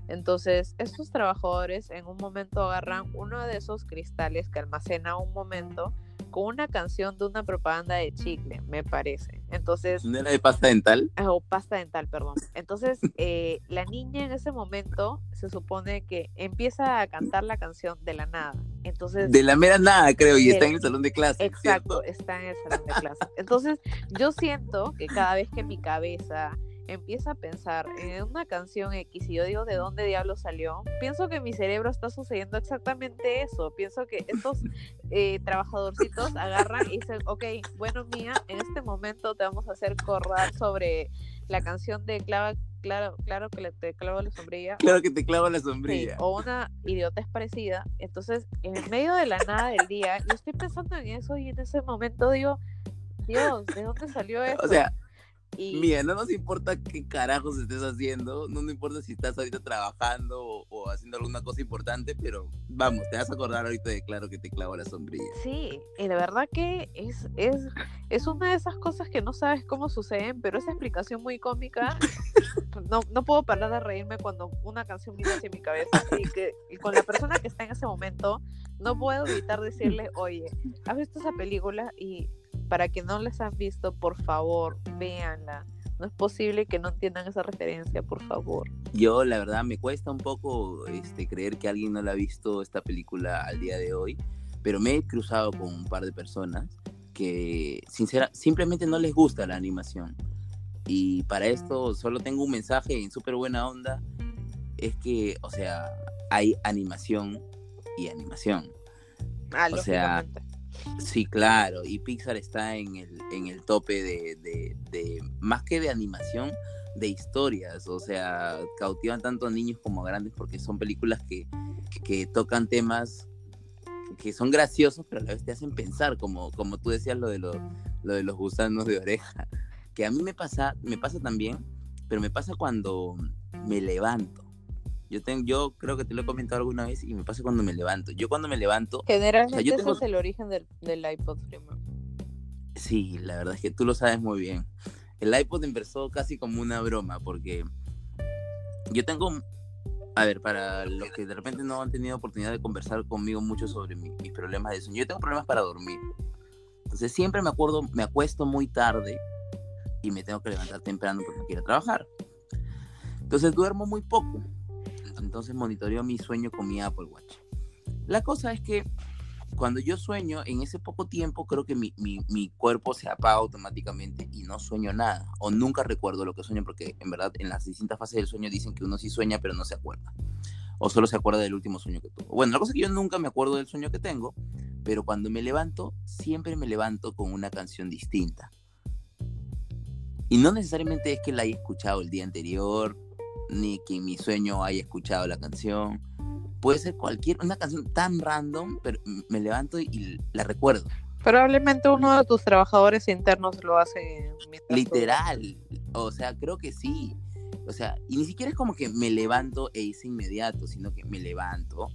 Entonces, estos trabajadores en un momento agarran uno de esos cristales que almacena un momento con una canción de una propaganda de chicle, me parece. Entonces. ¿No era de pasta dental? Ah, o pasta dental, perdón. Entonces, eh, la niña en ese momento se supone que empieza a cantar la canción de la nada. Entonces. De la mera nada, creo, y está en el salón de clase. Exacto, está en el salón de clase. Entonces, yo siento que cada vez que mi cabeza empieza a pensar en una canción X y yo digo de dónde diablo salió, pienso que mi cerebro está sucediendo exactamente eso. Pienso que estos <laughs> eh, trabajadorcitos agarran y dicen, ok, bueno, mía, en este momento te vamos a hacer correr sobre la canción de Clava, claro, claro que te clavo la sombrilla. Claro que te clavo la sombrilla. o una idiota es parecida. Entonces, en el medio de la nada del día, yo estoy pensando en eso y en ese momento digo, Dios, ¿de dónde salió eso? O sea, Mira, no nos importa qué carajos estés haciendo, no nos importa si estás ahorita trabajando o, haciendo alguna cosa importante, pero vamos, te vas a acordar ahorita de claro que te clavo la sombrilla. Sí, y la verdad que es, es, es una de esas cosas que no sabes cómo suceden, pero esa explicación muy cómica, <laughs> no, no puedo parar de reírme cuando una canción viene hacia mi cabeza y, que, y con la persona que está en ese momento, no puedo evitar decirle, oye, ¿has visto esa película? Y para que no les han visto, por favor, véanla. No es posible que no entiendan esa referencia, por favor. Yo, la verdad, me cuesta un poco este, creer que alguien no la ha visto esta película al día de hoy, pero me he cruzado con un par de personas que sincera, simplemente no les gusta la animación. Y para esto solo tengo un mensaje en súper buena onda. Es que, o sea, hay animación y animación. Ah, o sea, Sí, claro, y Pixar está en el, en el tope de, más que de animación, de historias, o sea, cautivan tanto a niños como a grandes porque son películas que, tocan temas que son graciosos, pero a la vez te hacen pensar, como, como tú decías lo de, lo, lo de los gusanos de oreja, que a mí me pasa, me pasa también, pero me pasa cuando me levanto. Yo, tengo, yo creo que te lo he comentado alguna vez y me pasa cuando me levanto. Yo cuando me levanto... Generalmente ese es el origen del, del iPod primero. Sí, la verdad es que tú lo sabes muy bien. El iPod empezó casi como una broma porque yo tengo... A ver, para los que de repente no han tenido oportunidad de conversar conmigo mucho sobre mis problemas de sueño, yo tengo problemas para dormir. Entonces siempre me acuerdo, me acuesto muy tarde y me tengo que levantar temprano porque quiero trabajar. Entonces duermo muy poco entonces monitoreo mi sueño con mi Apple Watch. La cosa es que cuando yo sueño, en ese poco tiempo, creo que mi, mi, mi, cuerpo se apaga automáticamente y no sueño nada. O nunca recuerdo lo que sueño, porque en verdad en las distintas fases del sueño dicen que uno sí sueña, pero no se acuerda. O solo se acuerda del último sueño que tuvo. Bueno, la cosa es que yo nunca me acuerdo del sueño que tengo, pero cuando me levanto, siempre me levanto con una canción distinta. Y no necesariamente es que la haya escuchado el día anterior, ni que en mi sueño haya escuchado la canción puede ser cualquier, una canción tan random, pero me levanto y, la recuerdo. Probablemente uno de tus trabajadores internos lo hace. Literal, o sea, creo que sí. O sea, y ni siquiera es como que me levanto e hice inmediato, sino que me levanto,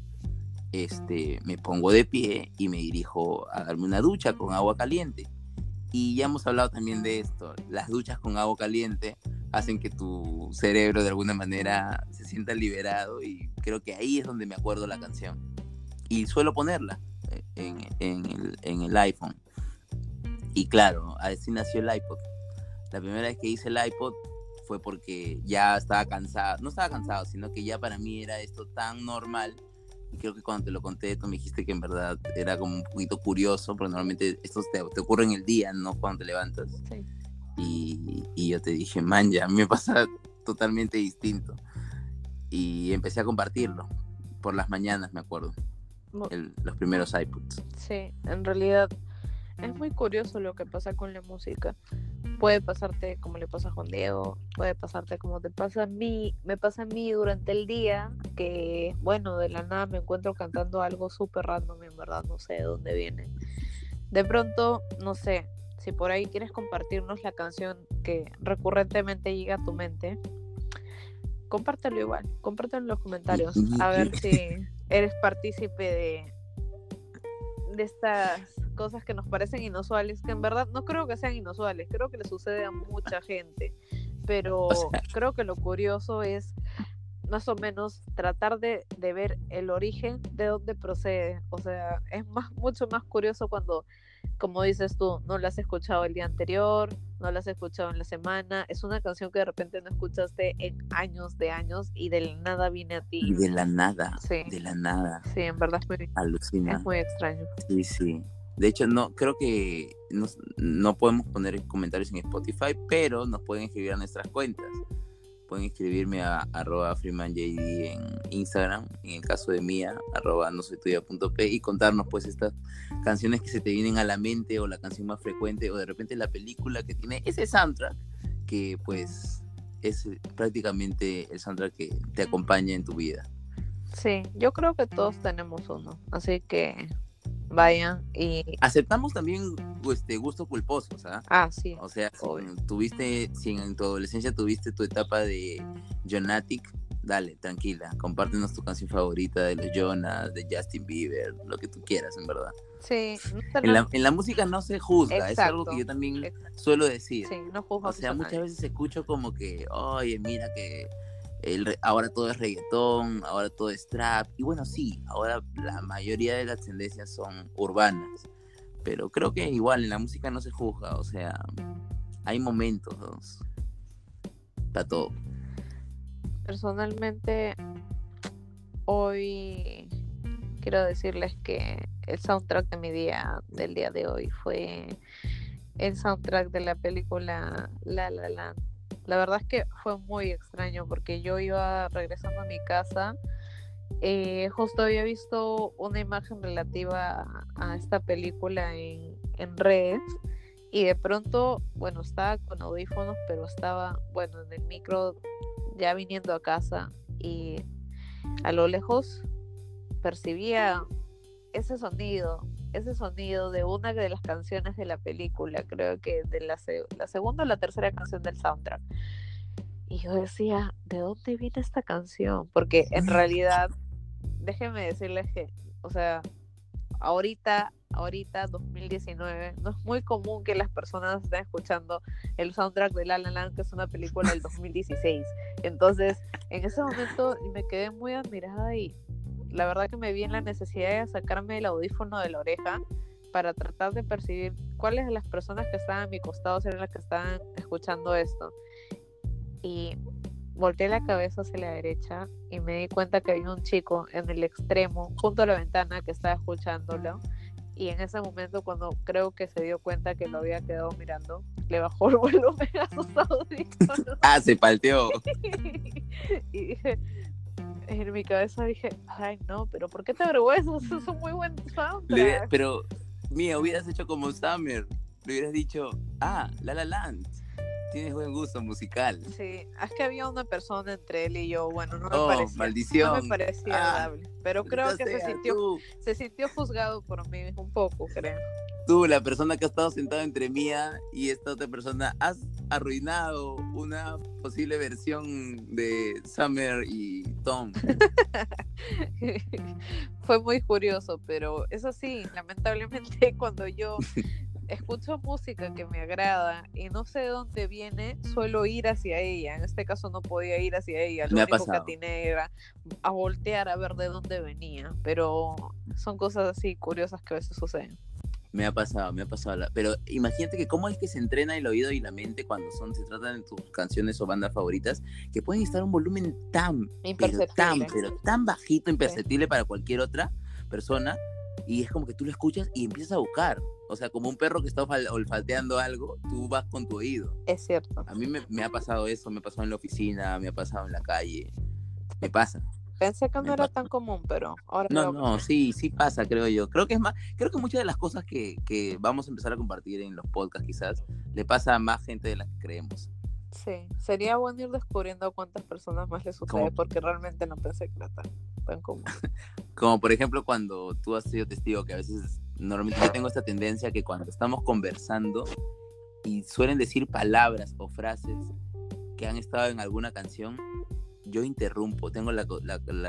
este, me pongo de pie y me dirijo a darme una ducha con agua caliente. Y ya hemos hablado también de esto, las duchas con agua caliente hacen que tu cerebro de alguna manera se sienta liberado y creo que ahí es donde me acuerdo la canción. Y suelo ponerla eh, en, en, el, en el iPhone. Y claro, así nació el iPod. La primera vez que hice el iPod fue porque ya estaba cansado, no estaba cansado, sino que ya para mí era esto tan normal. Y creo que cuando te lo conté, tú me dijiste que en verdad era como un poquito curioso, porque normalmente esto te, te ocurre en el día, no cuando te levantas. Sí. Y, yo te dije, man, ya me pasa <laughs> totalmente distinto. Y empecé a compartirlo por las mañanas, me acuerdo. los primeros iPods. Sí, en realidad es muy curioso lo que pasa con la música. Puede pasarte como le pasa a Juan Diego, puede pasarte como te pasa a mí, me pasa a mí durante el día, que bueno, de la nada me encuentro cantando algo súper random, en verdad no sé de dónde viene. De pronto, no sé, si por ahí quieres compartirnos la canción que recurrentemente llega a tu mente, compártelo igual, compártelo en los comentarios, a ver si eres partícipe de, de estas cosas que nos parecen inusuales, que en verdad no creo que sean inusuales, creo que le sucede a mucha gente, pero creo que lo curioso es más o menos tratar de, de, ver el origen de dónde procede. O sea, es más, mucho más curioso cuando como dices tú, no la has escuchado el día anterior, no la has escuchado en la semana, es una canción que de repente no escuchaste en años de años y de la nada viene a ti. Y de la nada, sí. de la nada. Sí, en verdad es muy, Alucina. Es muy extraño. Sí, sí. De hecho, no, creo que no, no podemos poner comentarios en Spotify, pero nos pueden escribir a nuestras cuentas pueden escribirme a arroba freemanjd en Instagram, en el caso de Mía, arroba no soy tuya.p y contarnos pues estas canciones que se te vienen a la mente o la canción más frecuente o de repente la película que tiene ese soundtrack que pues es prácticamente el soundtrack que te acompaña en tu vida. Sí, yo creo que todos tenemos uno, así que Vaya, y... Aceptamos también este, gustos culposos, ¿ah? Ah, sí. O sea, si tuviste, si en tu adolescencia tuviste tu etapa de Jonatic, dale, tranquila, compártenos tu canción favorita de los Jonas, de Justin Bieber, lo que tú quieras, en verdad. Sí. En la, en la música no se juzga, es algo que yo también suelo decir. Sí, no juzgo. O sea, muchas veces escucho como que, oye, mira que ahora todo es reggaetón, ahora todo es trap. Y bueno, sí, ahora la mayoría de las tendencias son urbanas. Pero creo que igual en la música no se juzga, o sea, hay momentos para todo. Personalmente, hoy quiero decirles que el soundtrack de mi día, del día de hoy, fue el soundtrack de la película La La Land la verdad es que fue muy extraño porque yo iba regresando a mi casa, eh, justo había visto una imagen relativa a, esta película en, en redes y de pronto, bueno, estaba con audífonos, pero estaba, bueno, en el micro ya viniendo a casa y a lo lejos percibía ese sonido ese sonido de una de las canciones de la película, creo que de la, la segunda o la tercera canción del soundtrack. Y yo decía, ¿de dónde viene esta canción? Porque en realidad, déjenme decirles que, o sea, ahorita, ahorita, 2019, no es muy común que las personas estén escuchando el soundtrack de La La Land, que es una película del <laughs> 2016. Entonces, en ese momento me quedé muy admirada y la verdad que me vi en la necesidad de sacarme el audífono de la oreja para tratar de percibir cuáles de las personas que estaban a mi costado eran las que estaban escuchando esto. Y volteé la cabeza hacia la derecha y me di cuenta que había un chico en el extremo, junto a la ventana, que estaba escuchándolo. y en ese momento cuando creo que se dio cuenta que lo había quedado mirando, le bajó el <laughs> volumen a sus audífonos. ah, se palteó. <laughs> y dije, en mi cabeza dije, ay no, pero ¿por qué te avergüenzas? Es un muy buen soundtrack. pero, mía, hubieras hecho como Summer, le hubieras dicho, ah, La La Land tienes buen gusto musical. Sí, es que había una persona entre él y yo, bueno, no me oh, parecía, maldición. No me parecía ah, agradable, pero creo que se sintió, se sintió juzgado por mí un poco, creo. Tú, la persona que ha estado sentada entre Mía y esta otra persona, has arruinado una posible versión de Summer y Tom. <laughs> Fue muy curioso, pero eso sí, lamentablemente <laughs> cuando yo <laughs> escucho música que me agrada y no sé de dónde viene, suelo ir hacia ella. En este caso no podía ir hacia ella. Lo único que atiné era a voltear a ver de dónde venía. Pero son cosas así curiosas que a veces suceden. Me ha pasado, me ha pasado. Pero imagínate que cómo es que se entrena el oído y la mente cuando son se tratan de tus canciones o bandas favoritas, que pueden estar a un volumen tan, pero tan, pero tan bajito, imperceptible para cualquier otra persona, y es como que tú lo escuchas y empiezas a buscar. O sea, como un perro que está olfateando algo, tú vas con tu oído. Es cierto. A mí me, ha pasado eso, me ha pasado en la oficina, me ha pasado en la calle. Me pasa. Pensé que no era tan común, pero ahora No, no, sí, sí pasa, creo yo. Creo que es más, creo que muchas de las cosas que, que vamos a empezar a compartir en los podcasts quizás, le pasa a más gente de la que creemos. Sí, sería bueno ir descubriendo cuántas personas más les sucede, porque realmente no pensé que era tan, común. <laughs> Como por ejemplo cuando tú has sido testigo que a veces, normalmente yo tengo esta tendencia que cuando estamos conversando y suelen decir palabras o frases que han estado en alguna canción, yo interrumpo, tengo la,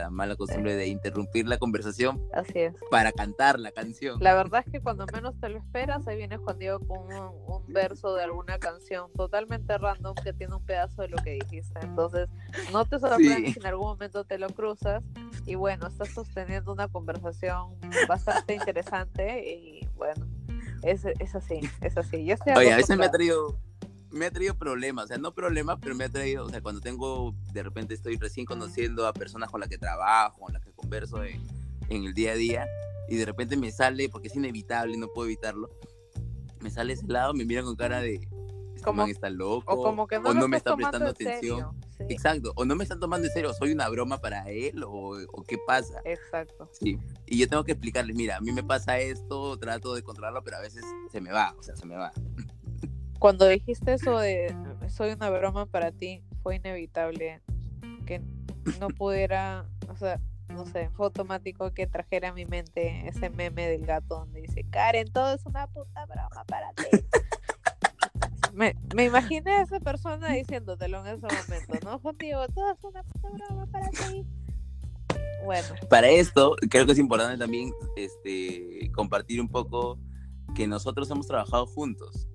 mala costumbre de interrumpir la conversación Así es. para cantar la canción. La verdad es que cuando menos te lo esperas, ahí viene Juan Diego con un, verso de alguna canción totalmente random que tiene un pedazo de lo que dijiste. Entonces, no te sorprendes si en algún momento te lo cruzas y bueno, estás sosteniendo una conversación bastante interesante y bueno, es, es así, es así. Yo estoy Oye, a veces me ha traído me ha traído problemas, o sea, no problemas, pero me ha traído, o sea, cuando tengo, de repente estoy recién conociendo a personas con las que trabajo, con las que converso en, el día a día, y de repente me sale, porque es inevitable, no puedo evitarlo, me sale ese lado, me miran con cara de, este como está loco, o como que no, me está prestando atención. Exacto, o no me están tomando en serio, soy una broma para él, o, o, qué pasa. Exacto. Sí, y yo tengo que explicarles, mira, a mí me pasa esto, trato de controlarlo, pero a veces se me va, o sea, se me va. Cuando dijiste eso de soy una broma para ti, fue inevitable que no <laughs> pudiera, o sea, no sé, fue automático que trajera a mi mente ese meme del gato donde dice, Karen, todo es una puta broma para ti. me, me imaginé a esa persona diciéndotelo en ese momento, ¿no? Contigo, todo es una puta broma para ti. Bueno. Para esto, creo que es importante también este, compartir un poco que nosotros hemos trabajado juntos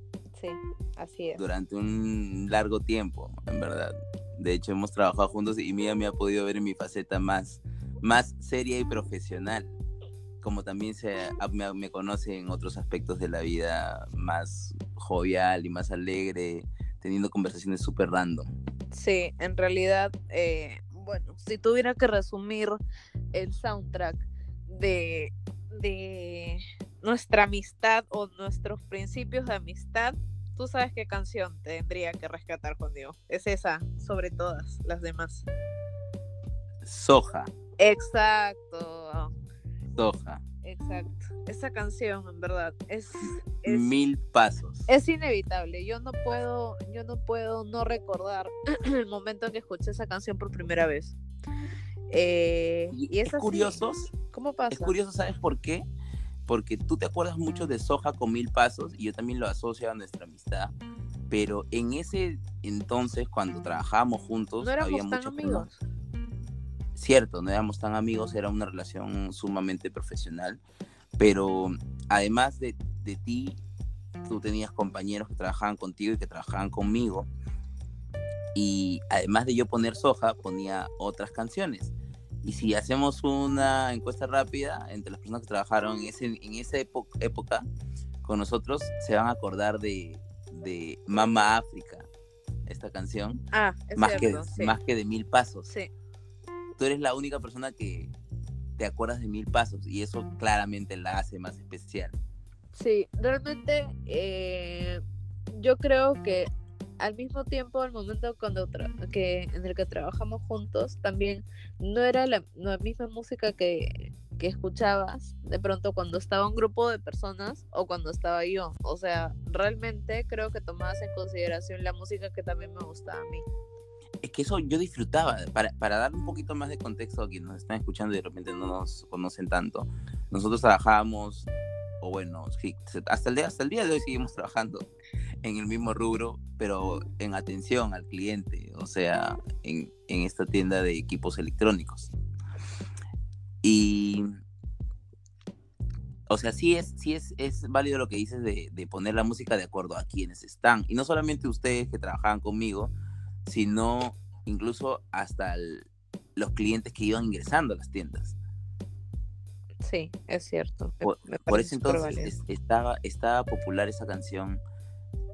Sí, así es. Durante un largo tiempo, en verdad. De hecho, hemos trabajado juntos y Mía me ha podido ver en mi faceta más, más seria y profesional. Como también se, me, conoce en otros aspectos de la vida más jovial y más alegre, teniendo conversaciones súper random. Sí, en realidad, eh, bueno, si tuviera que resumir el soundtrack de, de nuestra amistad o nuestros principios de amistad, tú sabes qué canción tendría que rescatar Juan Diego. Es esa, sobre todas las demás. Soja. Exacto. Soja. Exacto. Esa canción, en verdad, es, mil pasos. Es inevitable. Yo no puedo, yo no puedo no recordar <clears throat> el momento en que escuché esa canción por primera vez. Eh, y, es, curioso. ¿Cómo pasa? Es curioso, ¿sabes por qué? Porque tú te acuerdas mucho de Soja con mil pasos y yo también lo asocio a nuestra amistad, pero en ese entonces, cuando trabajábamos juntos, no había muchos amigos. Cierto, no éramos tan amigos, era una relación sumamente profesional, pero además de, de ti, tú tenías compañeros que trabajaban contigo y que trabajaban conmigo, y además de yo poner Soja, ponía otras canciones. Y si hacemos una encuesta rápida entre las personas que trabajaron en, ese, en esa época con nosotros, se van a acordar de, de Mama África, esta canción. Ah, más, que, más que de mil pasos. Sí. Tú eres la única persona que, te acuerdas de mil pasos y eso claramente la hace más especial. Sí, realmente eh, yo creo que al mismo tiempo, al momento cuando que, en el que trabajamos juntos, también no era la, la misma música que, que escuchabas de pronto cuando estaba un grupo de personas o cuando estaba yo. O sea, realmente creo que tomabas en consideración la música que también me gustaba a mí. Es que eso yo disfrutaba, para, para dar un poquito más de contexto a quienes nos están escuchando y de repente no nos conocen tanto, nosotros trabajábamos, o bueno, hasta el, día, hasta el día de hoy seguimos trabajando en el mismo rubro, pero en atención al cliente, o sea, en, en esta tienda de equipos electrónicos. Y, o sea, sí es, sí es, es válido lo que dices de, de, poner la música de acuerdo a quienes están. Y no solamente ustedes que trabajaban conmigo, sino incluso hasta los clientes que iban ingresando a las tiendas. Sí, es cierto. Por, por eso entonces estaba, estaba popular esa canción.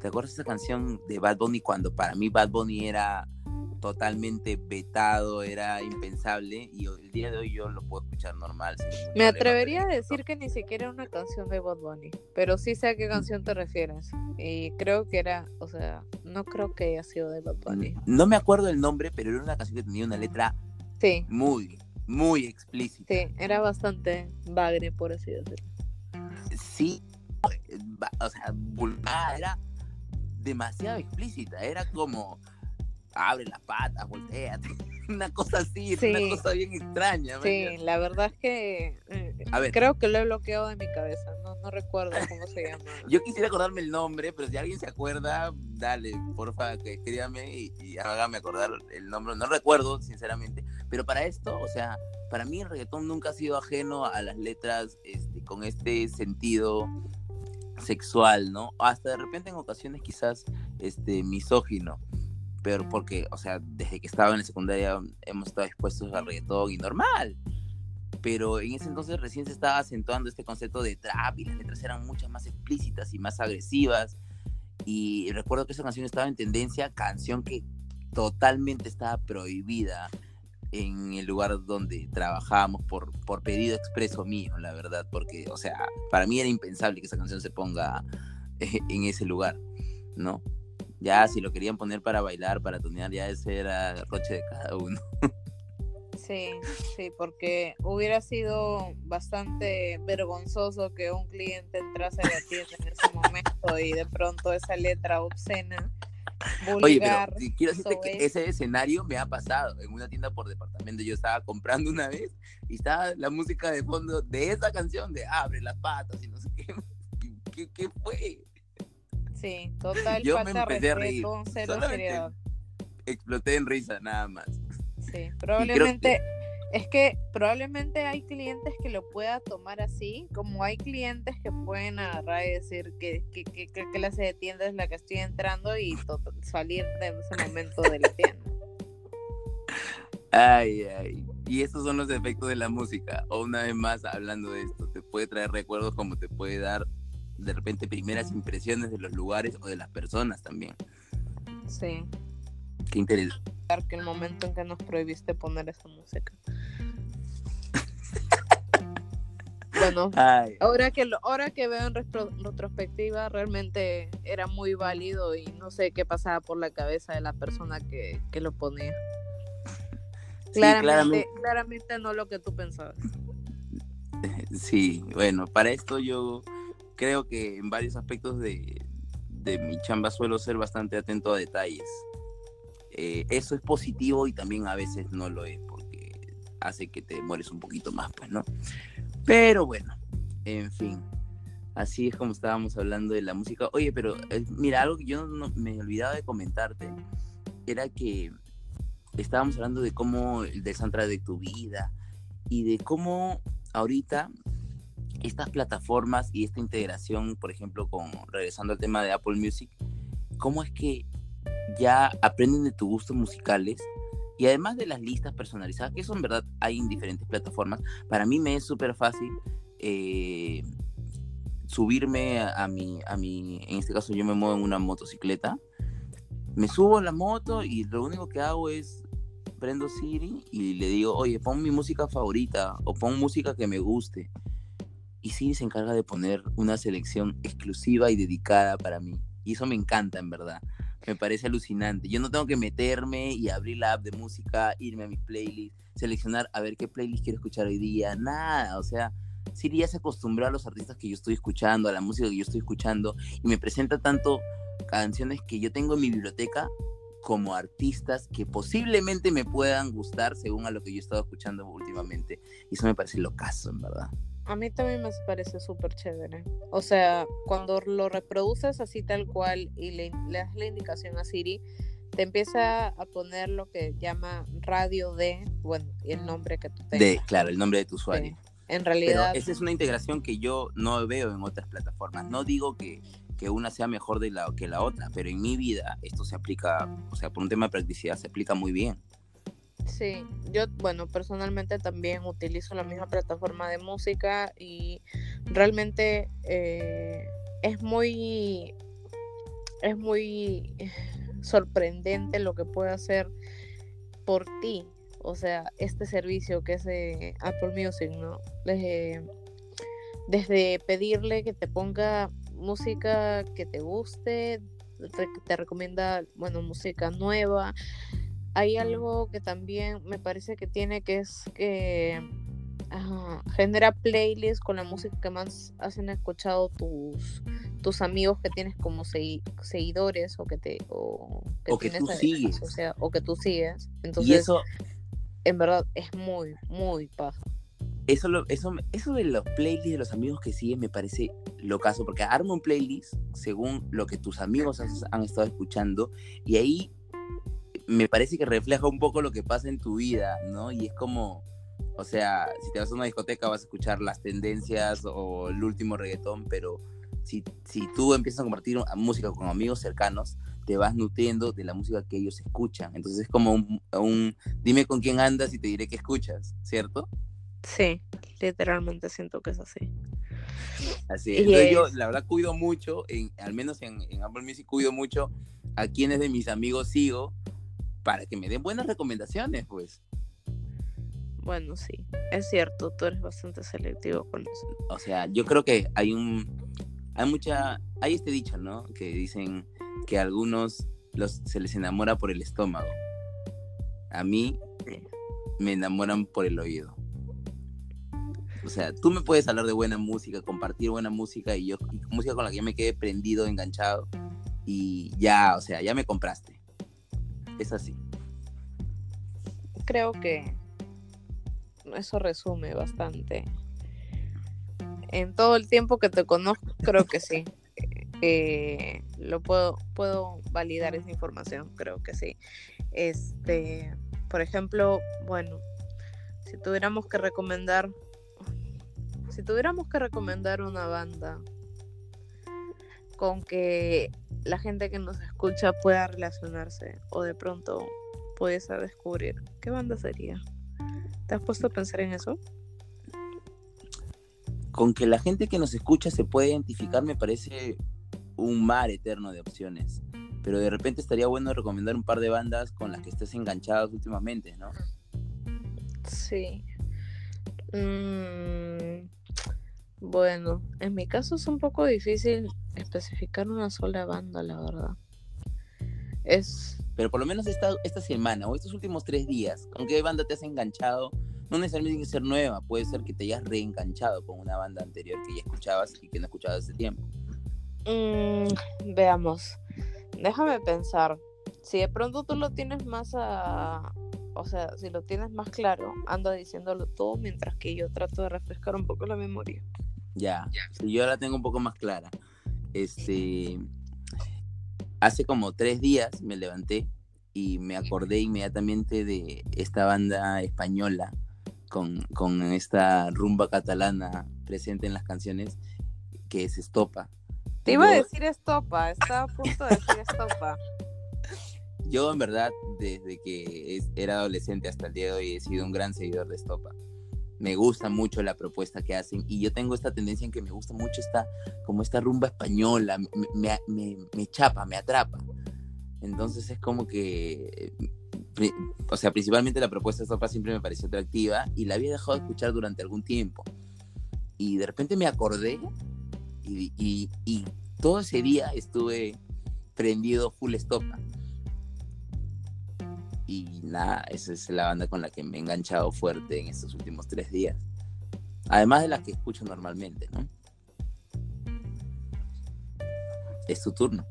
¿Te acuerdas de esa canción de Bad Bunny cuando para mí Bad Bunny era totalmente vetado, era impensable y el día de hoy yo lo puedo escuchar normal. Me atrevería a decir que ni siquiera era una canción de Bad Bunny, pero sí sé a qué canción te refieres y creo que era, o sea, no creo que haya sido de Bad Bunny. No me acuerdo el nombre, pero era una canción que tenía una letra sí. muy, muy explícita. Sí, era bastante bagre, por así decirlo. Sí, o sea, era demasiado explícita, era como abre las patas, volteate. <laughs> Una cosa así, una cosa bien extraña. Sí, la verdad es que eh, creo que lo he bloqueado de mi cabeza, no, no recuerdo cómo se llama. <laughs> Yo quisiera acordarme el nombre, pero si alguien se acuerda, dale, porfa, que escríbame y, y hágame acordar el nombre. No recuerdo, sinceramente, pero para esto, o sea, para mí el reggaetón nunca ha sido ajeno a las letras este, con este sentido sexual, ¿no? Hasta de repente en ocasiones quizás este misógino pero porque, o sea, desde que estaba en la secundaria hemos estado expuestos al reggaetón y normal. Pero en ese entonces recién se estaba acentuando este concepto de trap y las letras eran muchas más explícitas y más agresivas. Y recuerdo que esa canción estaba en tendencia, canción que totalmente estaba prohibida en el lugar donde trabajábamos por, por pedido expreso mío, la verdad, porque, o sea, para mí era impensable que esa canción se ponga <laughs> en ese lugar, ¿no? Ya, si lo querían poner para bailar, para tunear, ya ese era roche de cada uno. Sí, sí, porque hubiera sido bastante vergonzoso que un cliente entrase a la tienda en ese momento y de pronto esa letra obscena. Oye, pero quiero decirte que ese escenario me ha pasado en una tienda por departamento. Yo estaba comprando una vez y estaba la música de fondo de esa canción de abre las patas y no sé qué. ¿Qué, qué fue? Sí, total. Yo me empecé a reír. Exploté en risa, nada más. Sí, probablemente. Es que probablemente hay clientes que lo puedan tomar así, como hay clientes que pueden agarrar y decir que, que, que, que clase de tienda es la que estoy entrando y salir de ese momento de la tienda. Ay, ay. Y estos son los efectos de la música. O una vez más, hablando de esto, te puede traer recuerdos como te puede dar de repente primeras impresiones de los lugares o de las personas también. Sí. Qué interesante. Que el momento en que nos prohibiste poner esa música. <laughs> bueno, ahora que lo, ahora que veo en retrospectiva, realmente era muy válido y no sé qué pasaba por la cabeza de la persona que, que lo ponía. <laughs> claramente, claramente no lo que tú pensabas. <laughs> Sí, bueno, para esto yo creo que en varios aspectos de, mi chamba suelo ser bastante atento a detalles. Eh, eso es positivo y también a veces no lo es porque hace que te demores un poquito más, pues, ¿no? Pero bueno, en fin, así es como estábamos hablando de la música. Oye, pero eh, mira, algo que yo me olvidaba de comentarte era que estábamos hablando de cómo el de de tu vida y de cómo ahorita estas plataformas y esta integración, por ejemplo, con regresando al tema de Apple Music, ¿cómo es que ya aprenden de tus gustos musicales? Y además de las listas personalizadas, que eso en verdad hay en diferentes plataformas, para mí me es súper fácil eh, subirme a, mi, a mi, en este caso yo me muevo en una motocicleta, me subo a la moto y lo único que hago es prendo Siri y le digo, oye, pon mi música favorita o pon música que me guste. Y Siri se encarga de poner una selección exclusiva y dedicada para mí. Y eso me encanta, en verdad. Me parece alucinante. Yo no tengo que meterme y abrir la app de música, irme a mis playlists, seleccionar a ver qué playlist quiero escuchar hoy día. Nada, o sea, Siri ya se acostumbró a los artistas que yo estoy escuchando, a la música que yo estoy escuchando, y me presenta tanto canciones que yo tengo en mi biblioteca como artistas que posiblemente me puedan gustar según a lo que yo he estado escuchando últimamente. Y eso me parece locazo, en verdad. A mí también me parece súper chévere. O sea, cuando lo reproduces así tal cual y le, das la indicación a Siri, te empieza a poner lo que llama radio de, bueno, el nombre que tú tengas. De, claro, el nombre de tu usuario. En realidad. Pero esa es una integración que yo no veo en otras plataformas. No digo que, que una sea mejor de la, que la otra, pero en mi vida esto se aplica, o sea, por un tema de practicidad, se aplica muy bien. Sí, yo, bueno, personalmente también utilizo la misma plataforma de música y realmente eh, es muy, es muy <sighs> sorprendente lo que puede hacer por ti, o sea, este servicio que es Apple Music, ¿no? Desde, desde pedirle que te ponga música que te guste, te, te recomienda, bueno, música nueva, hay algo que también me parece que tiene que es que genera playlists con la música que más hacen escuchado tus tus amigos que tienes como seguidores o que te o que, tú sigues o sea o que tú sigues. Entonces eso en verdad es muy muy paja. Eso, lo, eso, eso de los playlists de los amigos que siguen me parece locazo, porque arma un playlist según lo que tus amigos han estado escuchando y ahí me parece que refleja un poco lo que pasa en tu vida, ¿no? Y es como, o sea, si te vas a una discoteca vas a escuchar las tendencias o el último reggaetón, pero si, si tú empiezas a compartir música con amigos cercanos, te vas nutriendo de la música que ellos escuchan. Entonces es como un, un dime con quién andas y te diré qué escuchas, ¿cierto? Sí, literalmente siento que es así. Así es. Entonces yo la verdad cuido mucho, en, al menos en, en Apple Music cuido mucho a quienes de mis amigos sigo para que me den buenas recomendaciones, pues. Bueno, sí, es cierto, tú eres bastante selectivo con eso. O sea, yo creo que hay un, hay mucha, hay este dicho, ¿no? Que dicen que a algunos los, se les enamora por el estómago. A mí me enamoran por el oído. O sea, tú me puedes hablar de buena música, compartir buena música y yo, música con la que yo me quede prendido, enganchado y ya, o sea, ya me compraste es así. Creo que eso resume bastante. En todo el tiempo que te conozco, creo que sí. <laughs> Eh, lo puedo, puedo validar esa información, creo que sí. Este, por ejemplo, bueno, si tuviéramos que recomendar, si tuviéramos que recomendar una banda con que la gente que nos escucha pueda relacionarse o de pronto puedes descubrir qué banda sería. ¿Te has puesto a pensar en eso? Con que la gente que nos escucha se puede identificar me parece un mar eterno de opciones. Pero de repente estaría bueno recomendar un par de bandas con las que estés enganchados últimamente, ¿no? Sí. Mm, bueno, en mi caso es un poco difícil especificar una sola banda, la verdad. Es... Pero por lo menos esta, esta semana o estos últimos tres días, ¿con qué banda te has enganchado? No necesariamente tiene que ser nueva, puede ser que te hayas reenganchado con una banda anterior que ya escuchabas y que no escuchabas hace tiempo. Mm, veamos, déjame pensar. Si de pronto tú lo tienes más a, o sea, si lo tienes más claro, anda diciéndolo todo mientras que yo trato de refrescar un poco la memoria. Ya, yo la tengo un poco más clara. Este, hace como tres días me levanté y me acordé inmediatamente de esta banda española con, con esta rumba catalana presente en las canciones que es Estopa. Te iba a decir Estopa, estaba a punto de decir Estopa. <laughs> Yo en verdad, desde que era adolescente hasta el día de hoy, he sido un gran seguidor de Estopa me gusta mucho la propuesta que hacen y yo tengo esta tendencia en que me gusta mucho esta, como esta rumba española, me, me, me, chapa, me atrapa. Entonces es como que o sea, principalmente la propuesta de Estopa siempre me pareció atractiva y la había dejado de escuchar durante algún tiempo. Y de repente me acordé y, y todo ese día estuve prendido full Estopa. Y nada, esa es la banda con la que me he enganchado fuerte en estos últimos tres días. Además de las que escucho normalmente, ¿no? Es tu turno.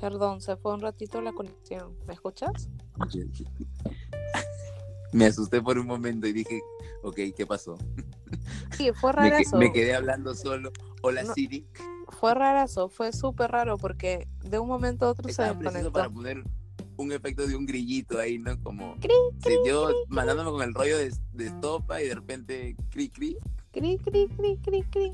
Perdón, se fue un ratito la conexión. ¿Me escuchas? <laughs> me asusté por un momento y dije, ok, ¿qué pasó? Sí, fue <laughs> raro me, me, quedé hablando solo. Hola Siri. Fue rarazo, fue súper raro porque de un momento a otro se desconectó. para poner un efecto de un grillito ahí, ¿no? Como yo mandándome con el rollo de, estopa y de repente cri cri. Cri cri cri cri cri.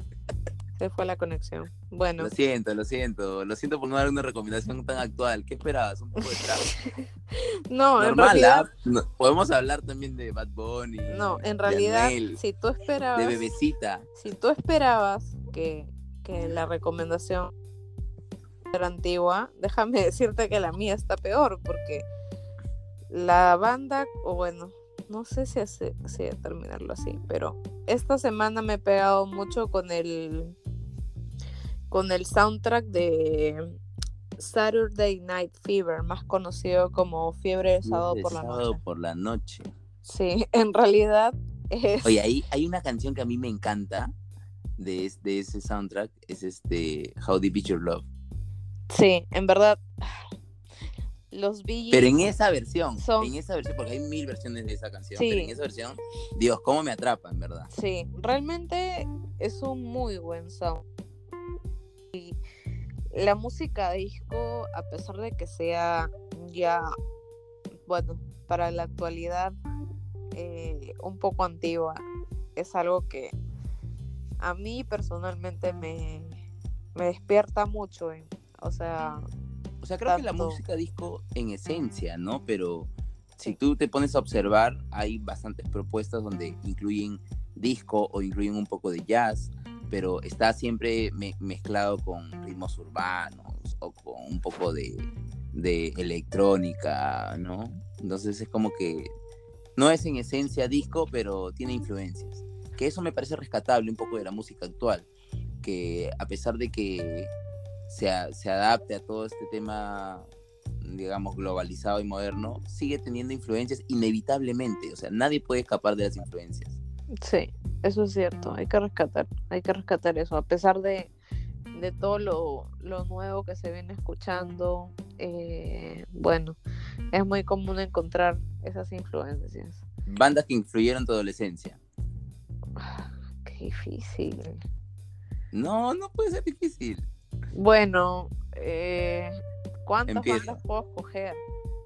Se fue la conexión. Bueno. Lo siento, lo siento. Lo siento por no dar una recomendación tan actual. ¿Qué esperabas? Un poco de trap. <laughs> no, en realidad. ¿ah? podemos hablar también de Bad Bunny. No, en realidad, si tú esperabas. De bebecita. Si tú esperabas que, que la recomendación era antigua, déjame <laughs> decirte que la mía está peor, porque la banda, o bueno, no sé si, hace, si terminarlo así, pero esta semana me he pegado mucho con el con el soundtrack de Saturday Night Fever, más conocido como Fiebre de Sábado por la Noche. por la noche. Sí, <laughs> en realidad es... Oye, ahí hay una canción que a mí me encanta de, de ese soundtrack, es este How Deep Is Your Love. Sí, en verdad, los Bee Pero en esa versión, en esa versión, porque hay mil versiones de esa canción, pero en esa versión, Dios, cómo me atrapa, en verdad. Sí, realmente es un muy buen sound la música disco, a pesar de que sea ya, bueno, para la actualidad eh, un poco antigua, es algo que a mí personalmente me, me despierta mucho. o sea, o sea, creo que la música disco en esencia, ¿no? Pero si tú te pones a observar, hay bastantes propuestas donde incluyen disco o incluyen un poco de jazz pero está siempre mezclado con ritmos urbanos o con un poco de, electrónica, ¿no? Entonces es como que no es en esencia disco, pero tiene influencias. Que eso me parece rescatable un poco de la música actual, que a pesar de que se, se adapte a todo este tema, digamos, globalizado y moderno, sigue teniendo influencias inevitablemente, o sea, nadie puede escapar de las influencias. Sí, eso es cierto, hay que rescatar, hay que rescatar eso, a pesar de, todo lo, nuevo que se viene escuchando, eh, bueno, es muy común encontrar esas influencias. Bandas que influyeron tu adolescencia. <sighs> qué difícil. No, no puede ser difícil. Bueno, eh, ¿cuántas bandas puedo escoger?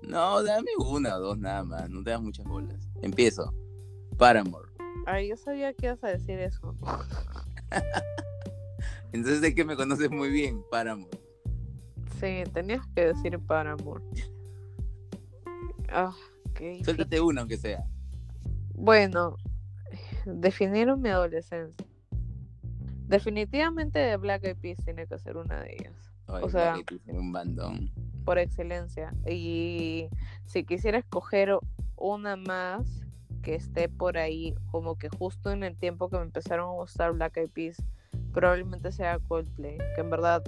No, dame una o dos nada más, no te das muchas bolas. Empiezo. Paramore. Ay, yo sabía que ibas a decir eso. <laughs> Entonces de que me conoces muy bien, Paramore. Sí, tenías que decir Paramore. Ah, qué Suéltate una, aunque sea. Bueno, definieron mi adolescencia. Definitivamente de Black Eyed Peas tiene que ser una de ellas. o sea, un bandón. Por excelencia. Y si quisiera escoger una más, que esté por ahí, como que justo en el tiempo que me empezaron a gustar Black Eyed Peas, probablemente sea Coldplay, que en verdad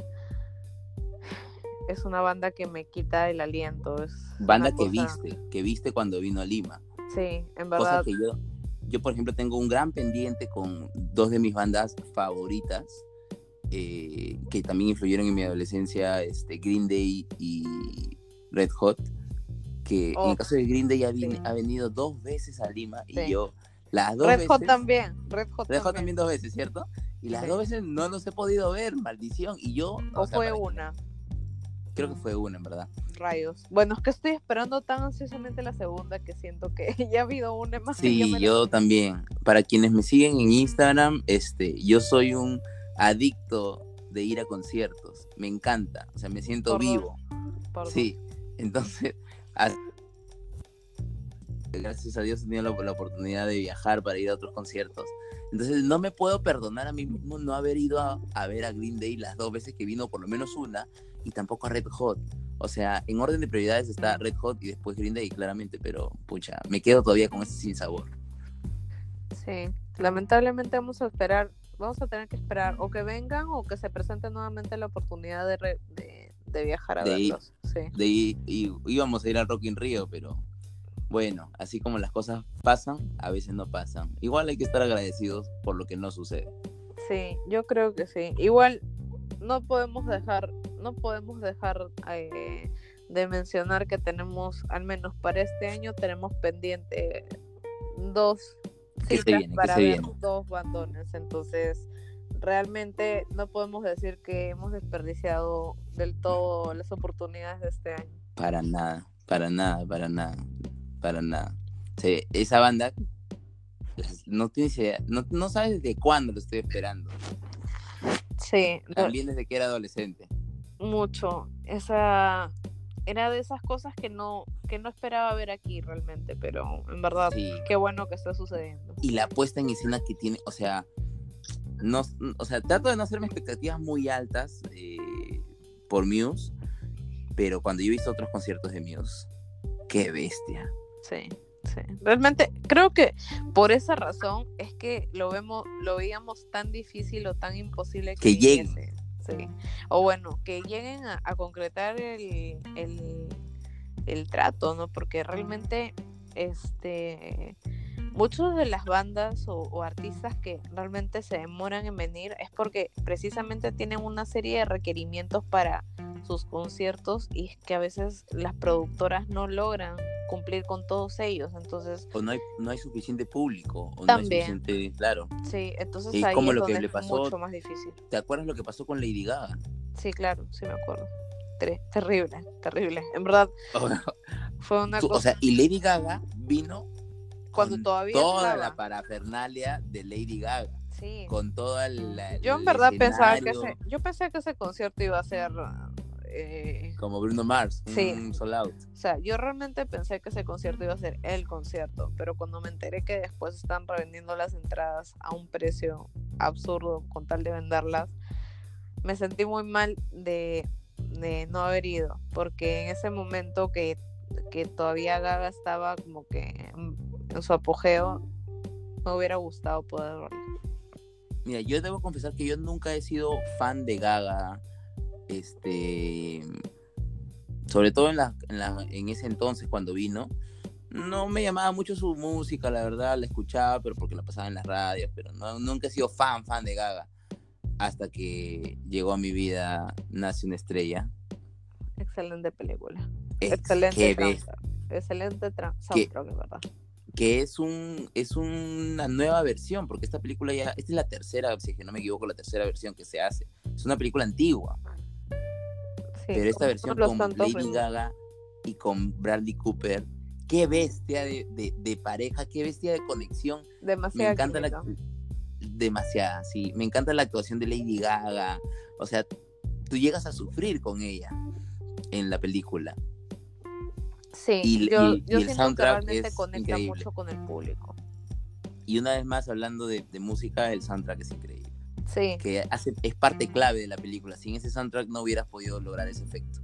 es una banda que me quita el aliento. Es banda que viste, que viste cuando vino a Lima. Sí, en verdad. que yo, yo, por ejemplo, tengo un gran pendiente con dos de mis bandas favoritas, eh, que también influyeron en mi adolescencia, este, Green Day y Red Hot que en el caso de Green Day ha, venido dos veces a Lima y yo las dos Red Hot también, Red Hot, también. dos veces, ¿cierto? Y las dos veces no los he podido ver, maldición. Y yo... ¿O, fue una? Creo que fue una, en verdad. Rayos. Bueno, es que estoy esperando tan ansiosamente la segunda que siento que <laughs> ya ha habido una más. Sí, yo, también. Para quienes me siguen en Instagram, este, yo soy un adicto de ir a conciertos. Me encanta. O sea, me siento vivo. sí. <laughs> Entonces, gracias a Dios he tenido la, oportunidad de viajar para ir a otros conciertos. Entonces no me puedo perdonar a mí mismo no haber ido a, ver a Green Day las dos veces que vino, por lo menos una, y tampoco a Red Hot. O sea, en orden de prioridades está Red Hot y después Green Day, claramente, pero pucha, me quedo todavía con ese sin sabor. Sí, lamentablemente vamos a esperar, vamos a tener que esperar o que vengan o que se presente nuevamente la oportunidad de, de, viajar a verlos. sí. de y, íbamos a ir al Rock in Rio, pero bueno, así como las cosas pasan, a veces no pasan. Igual hay que estar agradecidos por lo que no sucede. Sí, yo creo que sí. Igual no podemos dejar, no podemos dejar eh, de mencionar que tenemos, al menos para este año, tenemos pendiente dos citas para ver dos bandones. Entonces, realmente no podemos decir que hemos desperdiciado del todo las oportunidades de este año. Para nada, para nada, para nada para nada. esa banda no tienes idea, no, no sabes desde cuándo lo estoy esperando. Sí. También desde que era adolescente. Mucho. Esa era de esas cosas que no, que no esperaba ver aquí realmente, pero en verdad, qué bueno que está sucediendo. Y la puesta en escena que tiene, o sea, no, o sea, trato de no hacerme expectativas muy altas eh, por Muse, pero cuando yo he visto otros conciertos de Muse, qué bestia. Sí, sí. Realmente creo que por esa razón es que lo vemos, lo veíamos tan difícil o tan imposible que. Sí. O bueno, que lleguen a, concretar el, el, trato, ¿no? Porque realmente, este, muchos de las bandas o, artistas que realmente se demoran en venir es porque precisamente tienen una serie de requerimientos para sus conciertos y es que a veces las productoras no logran cumplir con todos ellos, entonces... O no hay, no hay suficiente público, o también. no hay suficiente, claro. Sí, entonces ahí como es lo que le pasó, mucho más difícil. ¿Te acuerdas lo que pasó con Lady Gaga? Sí, claro, sí me acuerdo. terrible, terrible. En verdad, fue una cosa... O sea, y Lady Gaga vino cuando todavía toda la parafernalia de Lady Gaga. Sí. Con toda la. Yo en verdad pensaba que ese, yo pensé que ese concierto iba a ser eh, como Bruno Mars, un sold out. O sea, yo realmente pensé que ese concierto iba a ser el concierto, pero cuando me enteré que después están revendiendo las entradas a un precio absurdo con tal de venderlas, me sentí muy mal de, no haber ido, porque en ese momento que, que todavía Gaga estaba como que en, su apogeo, me hubiera gustado poder verlo. Mira, yo debo confesar que yo nunca he sido fan de Gaga este, sobre todo en, la, en, ese entonces cuando vino, no me llamaba mucho su música, la verdad, la escuchaba, pero porque la pasaba en las radios, pero no, nunca he sido fan, fan de Gaga, hasta que llegó a mi vida Nace una estrella. Excelente película. Excelente Excelente soundtrack, verdad. Que es un es una nueva versión, porque esta película ya, esta es la tercera, si no me equivoco, la tercera versión que se hace. Es una película antigua pero esta versión con Lady Gaga y con Bradley Cooper, qué bestia de, pareja, qué bestia de conexión. Demasiado. Me encanta la, demasiada, sí. Me encanta la actuación de Lady Gaga. O sea, tú llegas a sufrir con ella en la película. Sí, y, yo, el soundtrack que realmente conecta mucho con el público. Y una vez más, hablando de música, el soundtrack es increíble. Sí. Que hace, es parte clave de la película. Sin ese soundtrack no hubieras podido lograr ese efecto.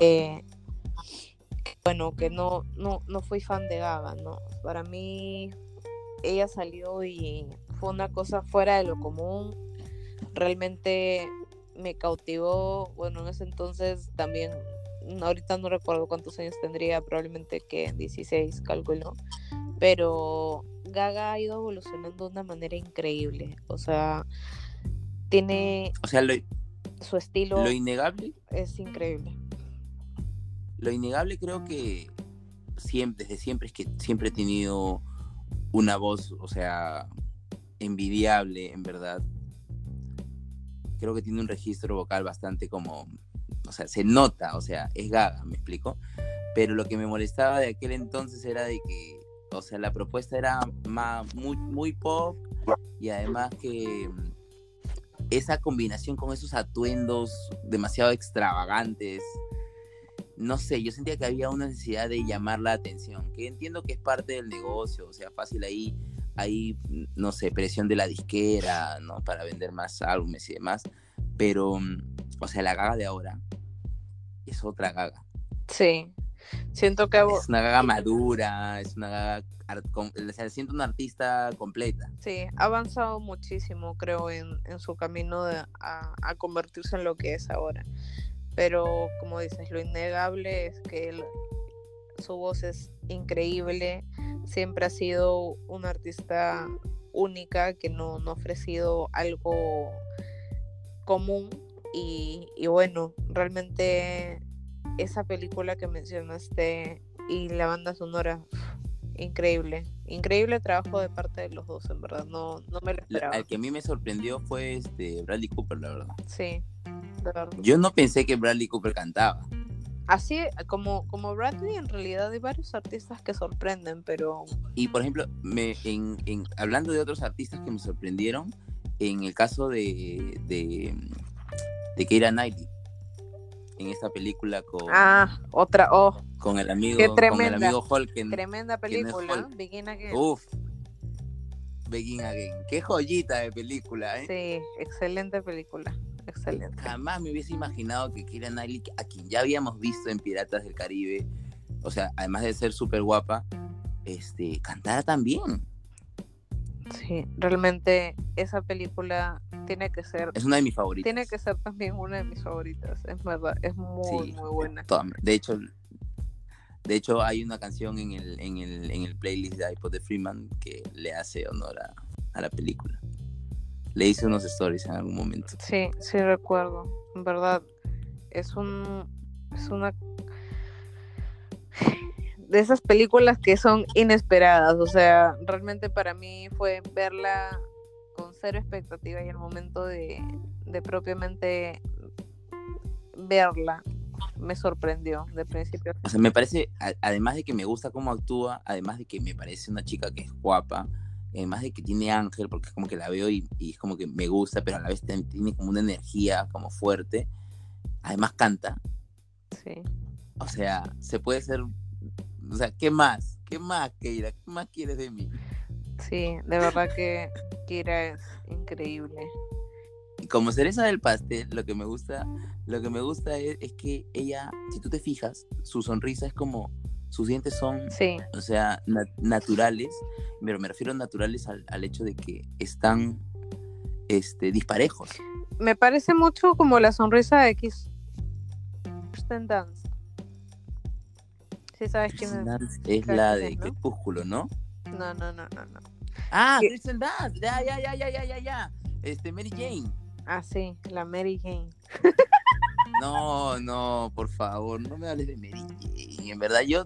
Eh, bueno, que no, no, no fui fan de Gaga, ¿no? Para mí, ella salió y fue una cosa fuera de lo común. Realmente me cautivó, bueno, en ese entonces también ahorita no recuerdo cuántos años tendría, probablemente que 16, calculo, pero Gaga ha ido evolucionando de una manera increíble, o sea, tiene... O sea, lo, su estilo... Lo innegable. Es increíble. Lo innegable creo que siempre, desde siempre es que siempre he tenido una voz, o sea, envidiable, en verdad. Creo que tiene un registro vocal bastante como o sea, se nota, o sea, es gaga, me explico. Pero lo que me molestaba de aquel entonces era de que, o sea, la propuesta era más, muy, muy pop y además que mm, esa combinación con esos atuendos demasiado extravagantes, no sé, yo sentía que había una necesidad de llamar la atención, que entiendo que es parte del negocio, o sea, fácil ahí, ahí, no sé, presión de la disquera, ¿no? Para vender más álbumes y demás, pero, o sea, la gaga de ahora es otra gaga. Sí, siento que... Es una gaga madura, es una gaga, o sea, siento una artista completa. Sí, ha avanzado muchísimo, creo, en, en su camino de, a, a convertirse en lo que es ahora pero como dices, lo innegable es que su voz es increíble, siempre ha sido una artista única que no, no ha ofrecido algo común y, y, bueno, realmente esa película que mencionaste y la banda sonora, increíble, increíble trabajo de parte de los dos, en verdad, no, no me lo esperaba. El que a mí me sorprendió fue este Bradley Cooper, la verdad. Sí, yo no pensé que Bradley Cooper cantaba. Así como, como Bradley, en realidad hay varios artistas que sorprenden, pero. Y por ejemplo, me, en, en, hablando de otros artistas que me sorprendieron, en el caso de, de, de Keira Knightley, en esta película con. Ah, otra, oh. Con el amigo, tremenda, con el amigo Hulk. tremenda película, Begin Again. Uf, Begin Again. Qué joyita de película, ¿eh? Sí, excelente película. Excelente. Jamás me hubiese imaginado que Keira Knightley, a quien ya habíamos visto en Piratas del Caribe, o sea, además de ser súper guapa, este, cantara también. Sí, realmente esa película tiene que ser. Es una de mis favoritas. Tiene que ser también una de mis favoritas. Es verdad, es muy, muy buena. De hecho, de hecho, hay una canción en el, en el, en el playlist de iPod de Freeman que le hace honor a, a la película le hice unos stories en algún momento. Sí, sí recuerdo. En verdad, es un es una de esas películas que son inesperadas, o sea, realmente para mí fue verla con cero expectativa y el momento de, de propiamente verla me sorprendió de principio. O sea, me parece, además de que me gusta cómo actúa, además de que me parece una chica que es guapa, además de que tiene ángel, porque es como que la veo y, es como que me gusta, pero a la vez tiene como una energía como fuerte. Además canta. Sí. O sea, se puede ser, o sea, ¿qué más? ¿Qué más, Keira? ¿Qué más quieres de mí? Sí, de verdad que Keira es increíble. Y como cereza del pastel, lo que me gusta, lo que me gusta es, es que ella, si tú te fijas, su sonrisa es como sus dientes son, o sea, naturales, pero me refiero a naturales al, hecho de que están este, disparejos. Me parece mucho como la sonrisa de X. Dance. Sí, sabes quién es. Es la de Crepúsculo, ¿no? No, no, no, no, no. Ah, Kristen Dance. Ya, ya, ya, ya, ya, ya, ya. Este, Mary Jane. Ah, sí, la Mary Jane. No, no, por favor, no me hables de Mary En verdad, yo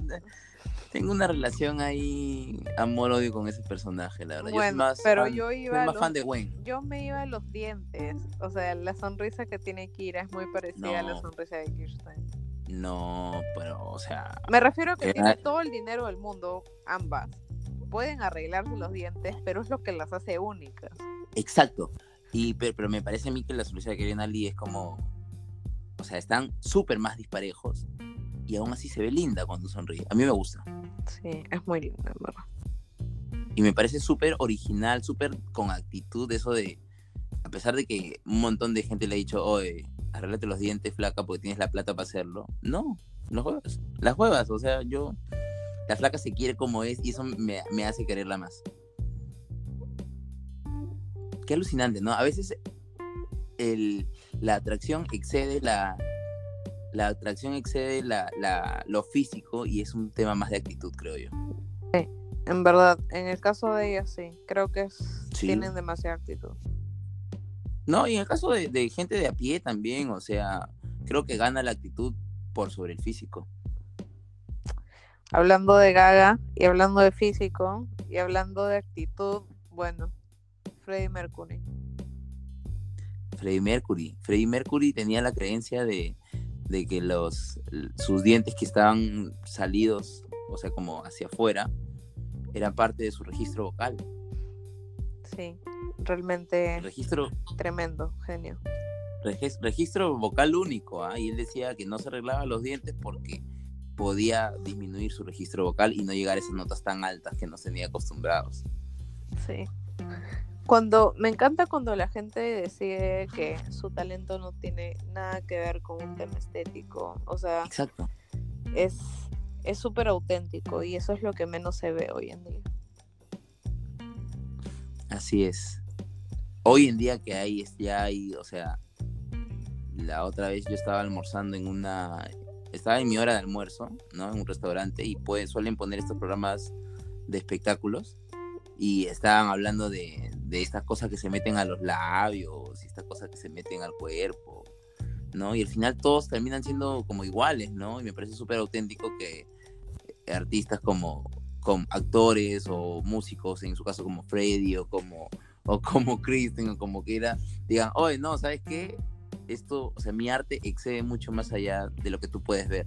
tengo una relación ahí amor-odio con ese personaje, la verdad. Bueno, yo más pero yo iba más fan de Gwen. Yo me iba a los dientes. O sea, la sonrisa que tiene Kira es muy parecida a la sonrisa de Kirsten. No, pero, o sea. Me refiero a que tiene todo el dinero del mundo, ambas. Pueden arreglarse los dientes, pero es lo que las hace únicas. Exacto. Y, pero, me parece a mí que la sonrisa de Kevin Ali es como o sea, están súper más disparejos y aún así se ve linda cuando sonríe. A mí me gusta. Sí, es muy linda, en verdad. Y me parece súper original, súper con actitud, eso de, a pesar de que un montón de gente le ha dicho, oye, arreglate los dientes, flaca, porque tienes la plata para hacerlo. No, no juegas. Las juegas, o sea, yo, la flaca se quiere como es y eso me, me hace quererla más. Qué alucinante, ¿no? A veces el, la atracción excede la, la atracción excede la, la, lo físico y es un tema más de actitud, creo yo. Sí, en verdad, en el caso de ella sí, creo que tienen demasiada actitud. No, y en el caso de, de, gente de a pie también, o sea, creo que gana la actitud por sobre el físico. Hablando de Gaga y hablando de físico y hablando de actitud, bueno, Freddie Mercury. Freddie Mercury. Freddie Mercury tenía la creencia de, que los, sus dientes que estaban salidos, o sea, como hacia afuera, eran parte de su registro vocal. Sí, realmente registro tremendo, genio. registro vocal único, ¿ah? y él decía que no se arreglaba los dientes porque podía disminuir su registro vocal y no llegar a esas notas tan altas que nos tenía acostumbrados. Sí. Cuando me encanta cuando la gente decide que su talento no tiene nada que ver con un tema estético, o sea, Exacto. es es súper auténtico y eso es lo que menos se ve hoy en día. Así es. Hoy en día que hay, ya hay, o sea, la otra vez yo estaba almorzando en una, estaba en mi hora de almuerzo, ¿no? En un restaurante y pues suelen poner estos programas de espectáculos y estaban hablando de, de estas cosas que se meten a los labios y estas cosas que se meten al cuerpo, ¿no? Y al final todos terminan siendo como iguales, ¿no? Y me parece súper auténtico que artistas como, como actores o músicos, en su caso como Freddy o como, o como Kristen o como quiera, digan, oye, no, ¿sabes qué? Esto, o sea, mi arte excede mucho más allá de lo que tú puedes ver.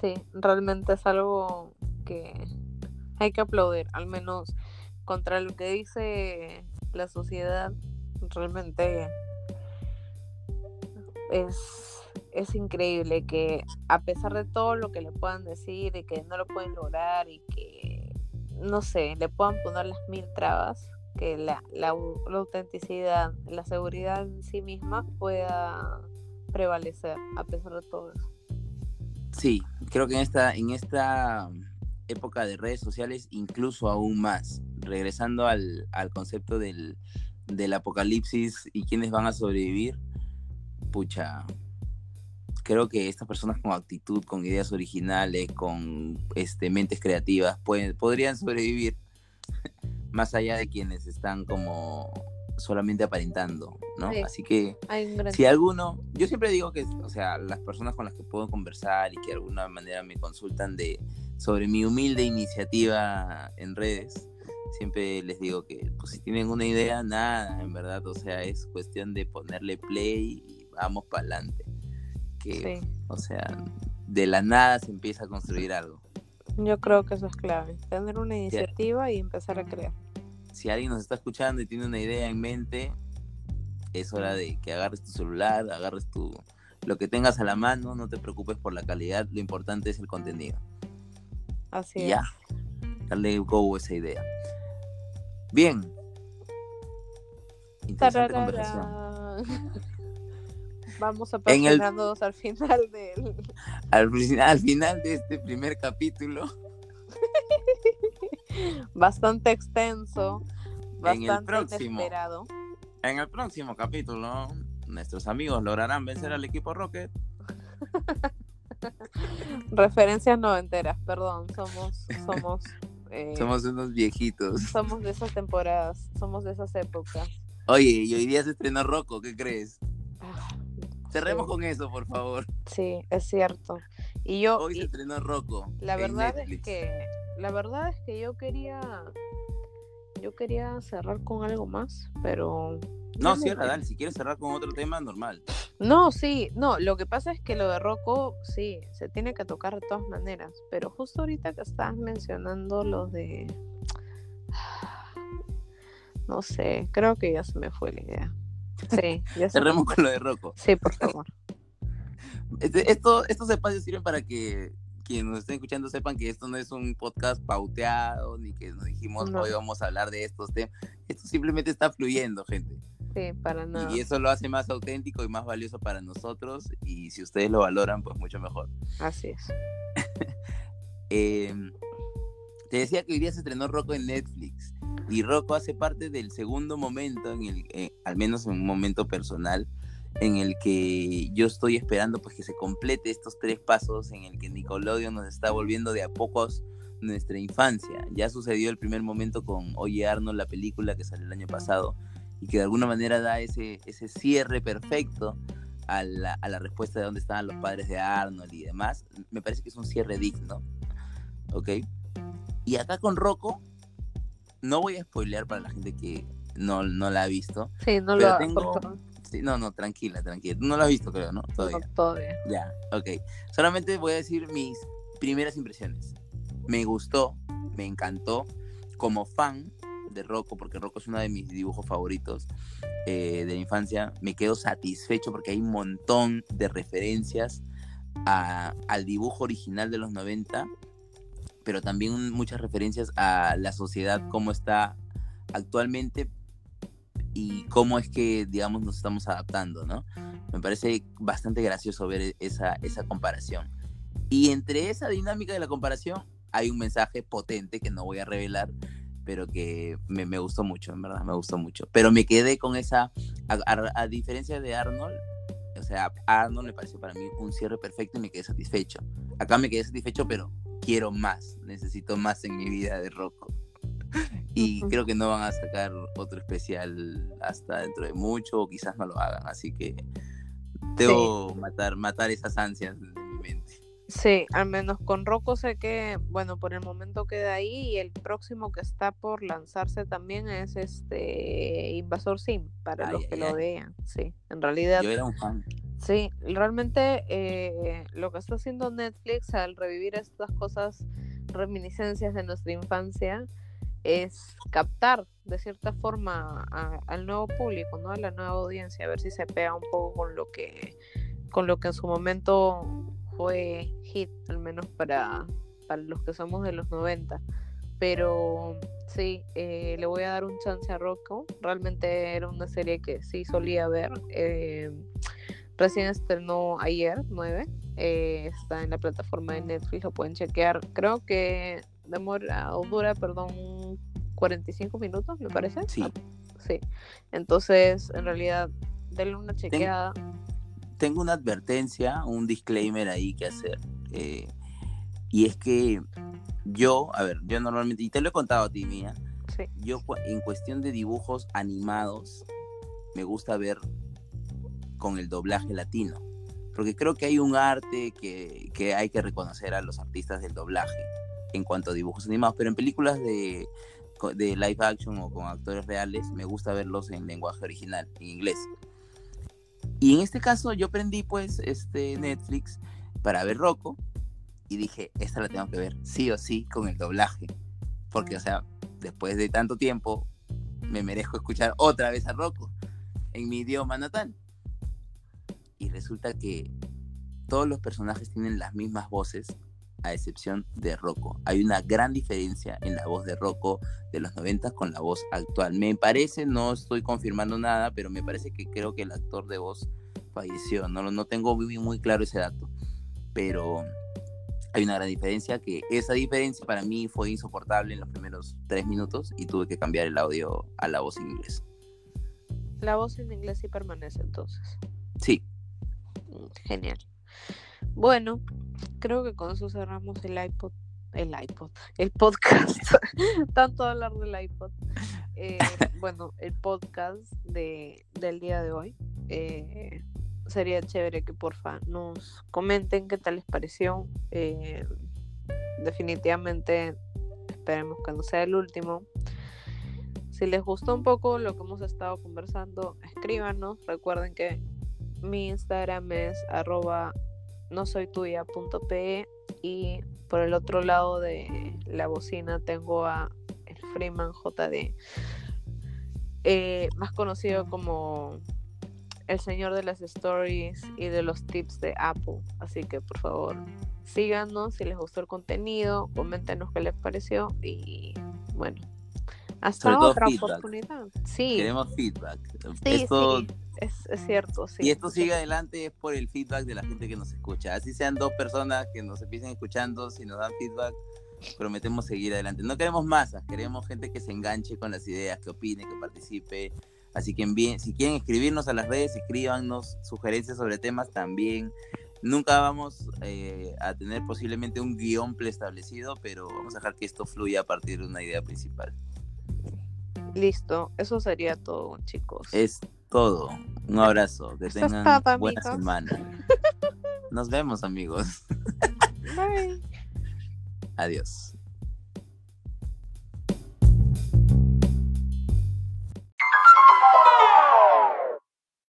Sí, realmente es algo que hay que aplaudir, al menos contra lo que dice la sociedad, realmente es es increíble que a pesar de todo lo que le puedan decir y que no lo pueden lograr y que, no sé, le puedan poner las mil trabas, que la, la, autenticidad, la seguridad en sí misma pueda prevalecer a pesar de todo eso. Sí, creo que en esta, en esta época de redes sociales incluso aún más, regresando al, al concepto del, del apocalipsis y quiénes van a sobrevivir, pucha, creo que estas personas con actitud, con ideas originales, con este, mentes creativas, pueden, podrían sobrevivir más allá de quienes están como solamente aparentando, ¿no? Así que si alguno, yo siempre digo que, o sea, las personas con las que puedo conversar y que de alguna manera me consultan de sobre mi humilde iniciativa en redes, siempre les digo que pues si tienen una idea, nada, en verdad, o sea, es cuestión de ponerle play y vamos para adelante o sea, de la nada se empieza a construir algo. Yo creo que eso es clave, tener una iniciativa y empezar a crear. Si alguien nos está escuchando y tiene una idea en mente, es hora de que agarres tu celular, agarres tu lo que tengas a la mano, no te preocupes por la calidad, lo importante es el contenido. Así y ya, darle go a esa idea. Bien. Interesante conversación. <laughs> Vamos a el... al final del... Al, al final de este primer capítulo. <laughs> bastante extenso, bastante en el próximo, En el próximo capítulo, nuestros amigos lograrán vencer al equipo Rocket. <laughs> Referencias noventeras, perdón, somos, somos, eh, somos unos viejitos. Somos de esas temporadas, somos de esas épocas. Oye, y hoy día se estrenó Rocco, ¿qué crees? Cerremos con eso, por favor. Sí, es cierto. Y yo. Hoy se estrenó Rocco. La verdad es que. La verdad es que yo quería. Yo quería cerrar con algo más, pero. No, cierra, dale. Si quieres cerrar con otro tema, normal. No, sí, no. Lo que pasa es que lo de Rocco, sí, se tiene que tocar de todas maneras. Pero justo ahorita que estás mencionando lo de. <sighs> No sé, creo que ya se me fue la idea. Sí, ya Cerremos con lo de Rocco. Sí, por favor. <laughs> Este, esto, estos espacios sirven para que quienes nos estén escuchando sepan que esto no es un podcast pauteado, ni que nos dijimos hoy vamos a hablar de estos temas. Esto simplemente está fluyendo, gente. Sí, para nada. Y eso lo hace más auténtico y más valioso para nosotros. Y si ustedes lo valoran, pues mucho mejor. Así es. <laughs> Em, te decía que hoy día se estrenó Rocco en Netflix. Y Rocco hace parte del segundo momento, en el, eh, al menos en un momento personal, en el que yo estoy esperando pues que se complete estos tres pasos en el que Nickelodeon nos está volviendo de a pocos nuestra infancia. Ya sucedió el primer momento con Oye Arnold, la película que salió el año pasado, y que de alguna manera da ese, ese cierre perfecto a la, a la respuesta de dónde estaban los padres de Arnold y demás. Me parece que es un cierre digno. ¿Ok? Y acá con Rocco no voy a spoilear para la gente que no, no la ha visto. Sí, no lo tengo... sí, No, no, tranquila, tranquila. No la has visto, creo, ¿no? Todavía. No, todavía. Ya, ok. Solamente voy a decir mis primeras impresiones. Me gustó, me encantó. Como fan de Rocco, porque Rocco es uno de mis dibujos favoritos eh, de la infancia, me quedo satisfecho porque hay un montón de referencias al dibujo original de los 90, pero también muchas referencias a la sociedad, cómo está actualmente y cómo es que, digamos, nos estamos adaptando, ¿no? Me parece bastante gracioso ver esa, esa comparación. Y entre esa dinámica de la comparación hay un mensaje potente que no voy a revelar, pero que me, me gustó mucho, en verdad, me gustó mucho. Pero me quedé con esa, a, diferencia de Arnold, o sea, Arnold me pareció para mí un cierre perfecto y me quedé satisfecho. Acá me quedé satisfecho, pero quiero más, necesito más en mi vida de Rocco. <laughs> Y creo que no van a sacar otro especial hasta dentro de mucho, o quizás no lo hagan, así que debo matar, matar esas ansias. Sí, al menos con Rocco sé que, bueno, por el momento queda ahí y el próximo que está por lanzarse también es este Invasor Sim, para los que lo vean. Sí, en realidad. Yo era un fan. Sí, realmente eh, lo que está haciendo Netflix al revivir estas cosas, reminiscencias de nuestra infancia, es captar de cierta forma al nuevo público, ¿no? A la nueva audiencia, a ver si se pega un poco con lo que, con lo que en su momento fue hit, al menos para, para los que somos de los 90. Pero sí, eh, le voy a dar un chance a Rocco. Realmente era una serie que sí solía ver. Eh, recién estrenó ayer, 9. Eh, está en la plataforma de Netflix, lo pueden chequear. Creo que demora, o dura, perdón, 45 minutos, me parece. Sí. Ah, sí. Entonces, en realidad, denle una chequeada tengo una advertencia, un disclaimer ahí que hacer. Eh, y es que yo, a ver, yo normalmente, y te lo he contado a ti, Mía, yo en cuestión de dibujos animados, me gusta ver con el doblaje latino. Porque creo que hay un arte que, que hay que reconocer a los artistas del doblaje en cuanto a dibujos animados, pero en películas de, de live action o con actores reales, me gusta verlos en lenguaje original, en inglés. Y en este caso yo prendí pues este Netflix para ver Rocco y dije, esta la tengo que ver sí o sí con el doblaje. Porque, o sea, después de tanto tiempo me merezco escuchar otra vez a Rocco en mi idioma natal. Y resulta que todos los personajes tienen las mismas voces, a excepción de Rocco. Hay una gran diferencia en la voz de Rocco de los 90 con la voz actual. Me parece, no estoy confirmando nada, pero me parece que creo que el actor de voz falleció. No, no tengo muy, muy claro ese dato, pero hay una gran diferencia que esa diferencia para mí fue insoportable en los primeros tres minutos y tuve que cambiar el audio a la voz en inglés. La voz en inglés sí permanece entonces. Sí. Genial. Bueno, creo que con eso cerramos el iPod, el iPod, el podcast. <laughs> Tanto hablar del iPod. Eh, <laughs> bueno, el podcast de, del día de hoy. Eh, sería chévere que porfa nos comenten qué tal les pareció. Eh, definitivamente esperemos que no sea el último. Si les gustó un poco lo que hemos estado conversando, escríbanos. Recuerden que mi Instagram es arroba no soy tuya.pe y por el otro lado de la bocina tengo a el Freeman JD, eh, más conocido como el señor de las stories y de los tips de Apple. Así que por favor síganos si les gustó el contenido, coméntenos qué les pareció y bueno. Hasta otra oportunidad. Sí. Queremos feedback. Sí, sí. Es, cierto, sí. Y esto sigue adelante es por el feedback de la gente que nos escucha. Así sean dos personas que nos empiecen escuchando, si nos dan feedback, prometemos seguir adelante. No queremos masas, queremos gente que se enganche con las ideas, que opine, que participe. Así que si quieren escribirnos a las redes, escríbanos sugerencias sobre temas también. Nunca vamos eh, a tener posiblemente un guion preestablecido, pero vamos a dejar que esto fluya a partir de una idea principal. Listo, eso sería todo, chicos. Es todo. Un abrazo. Que tengan buena semana. <laughs> Nos vemos, amigos. Bye. Adiós.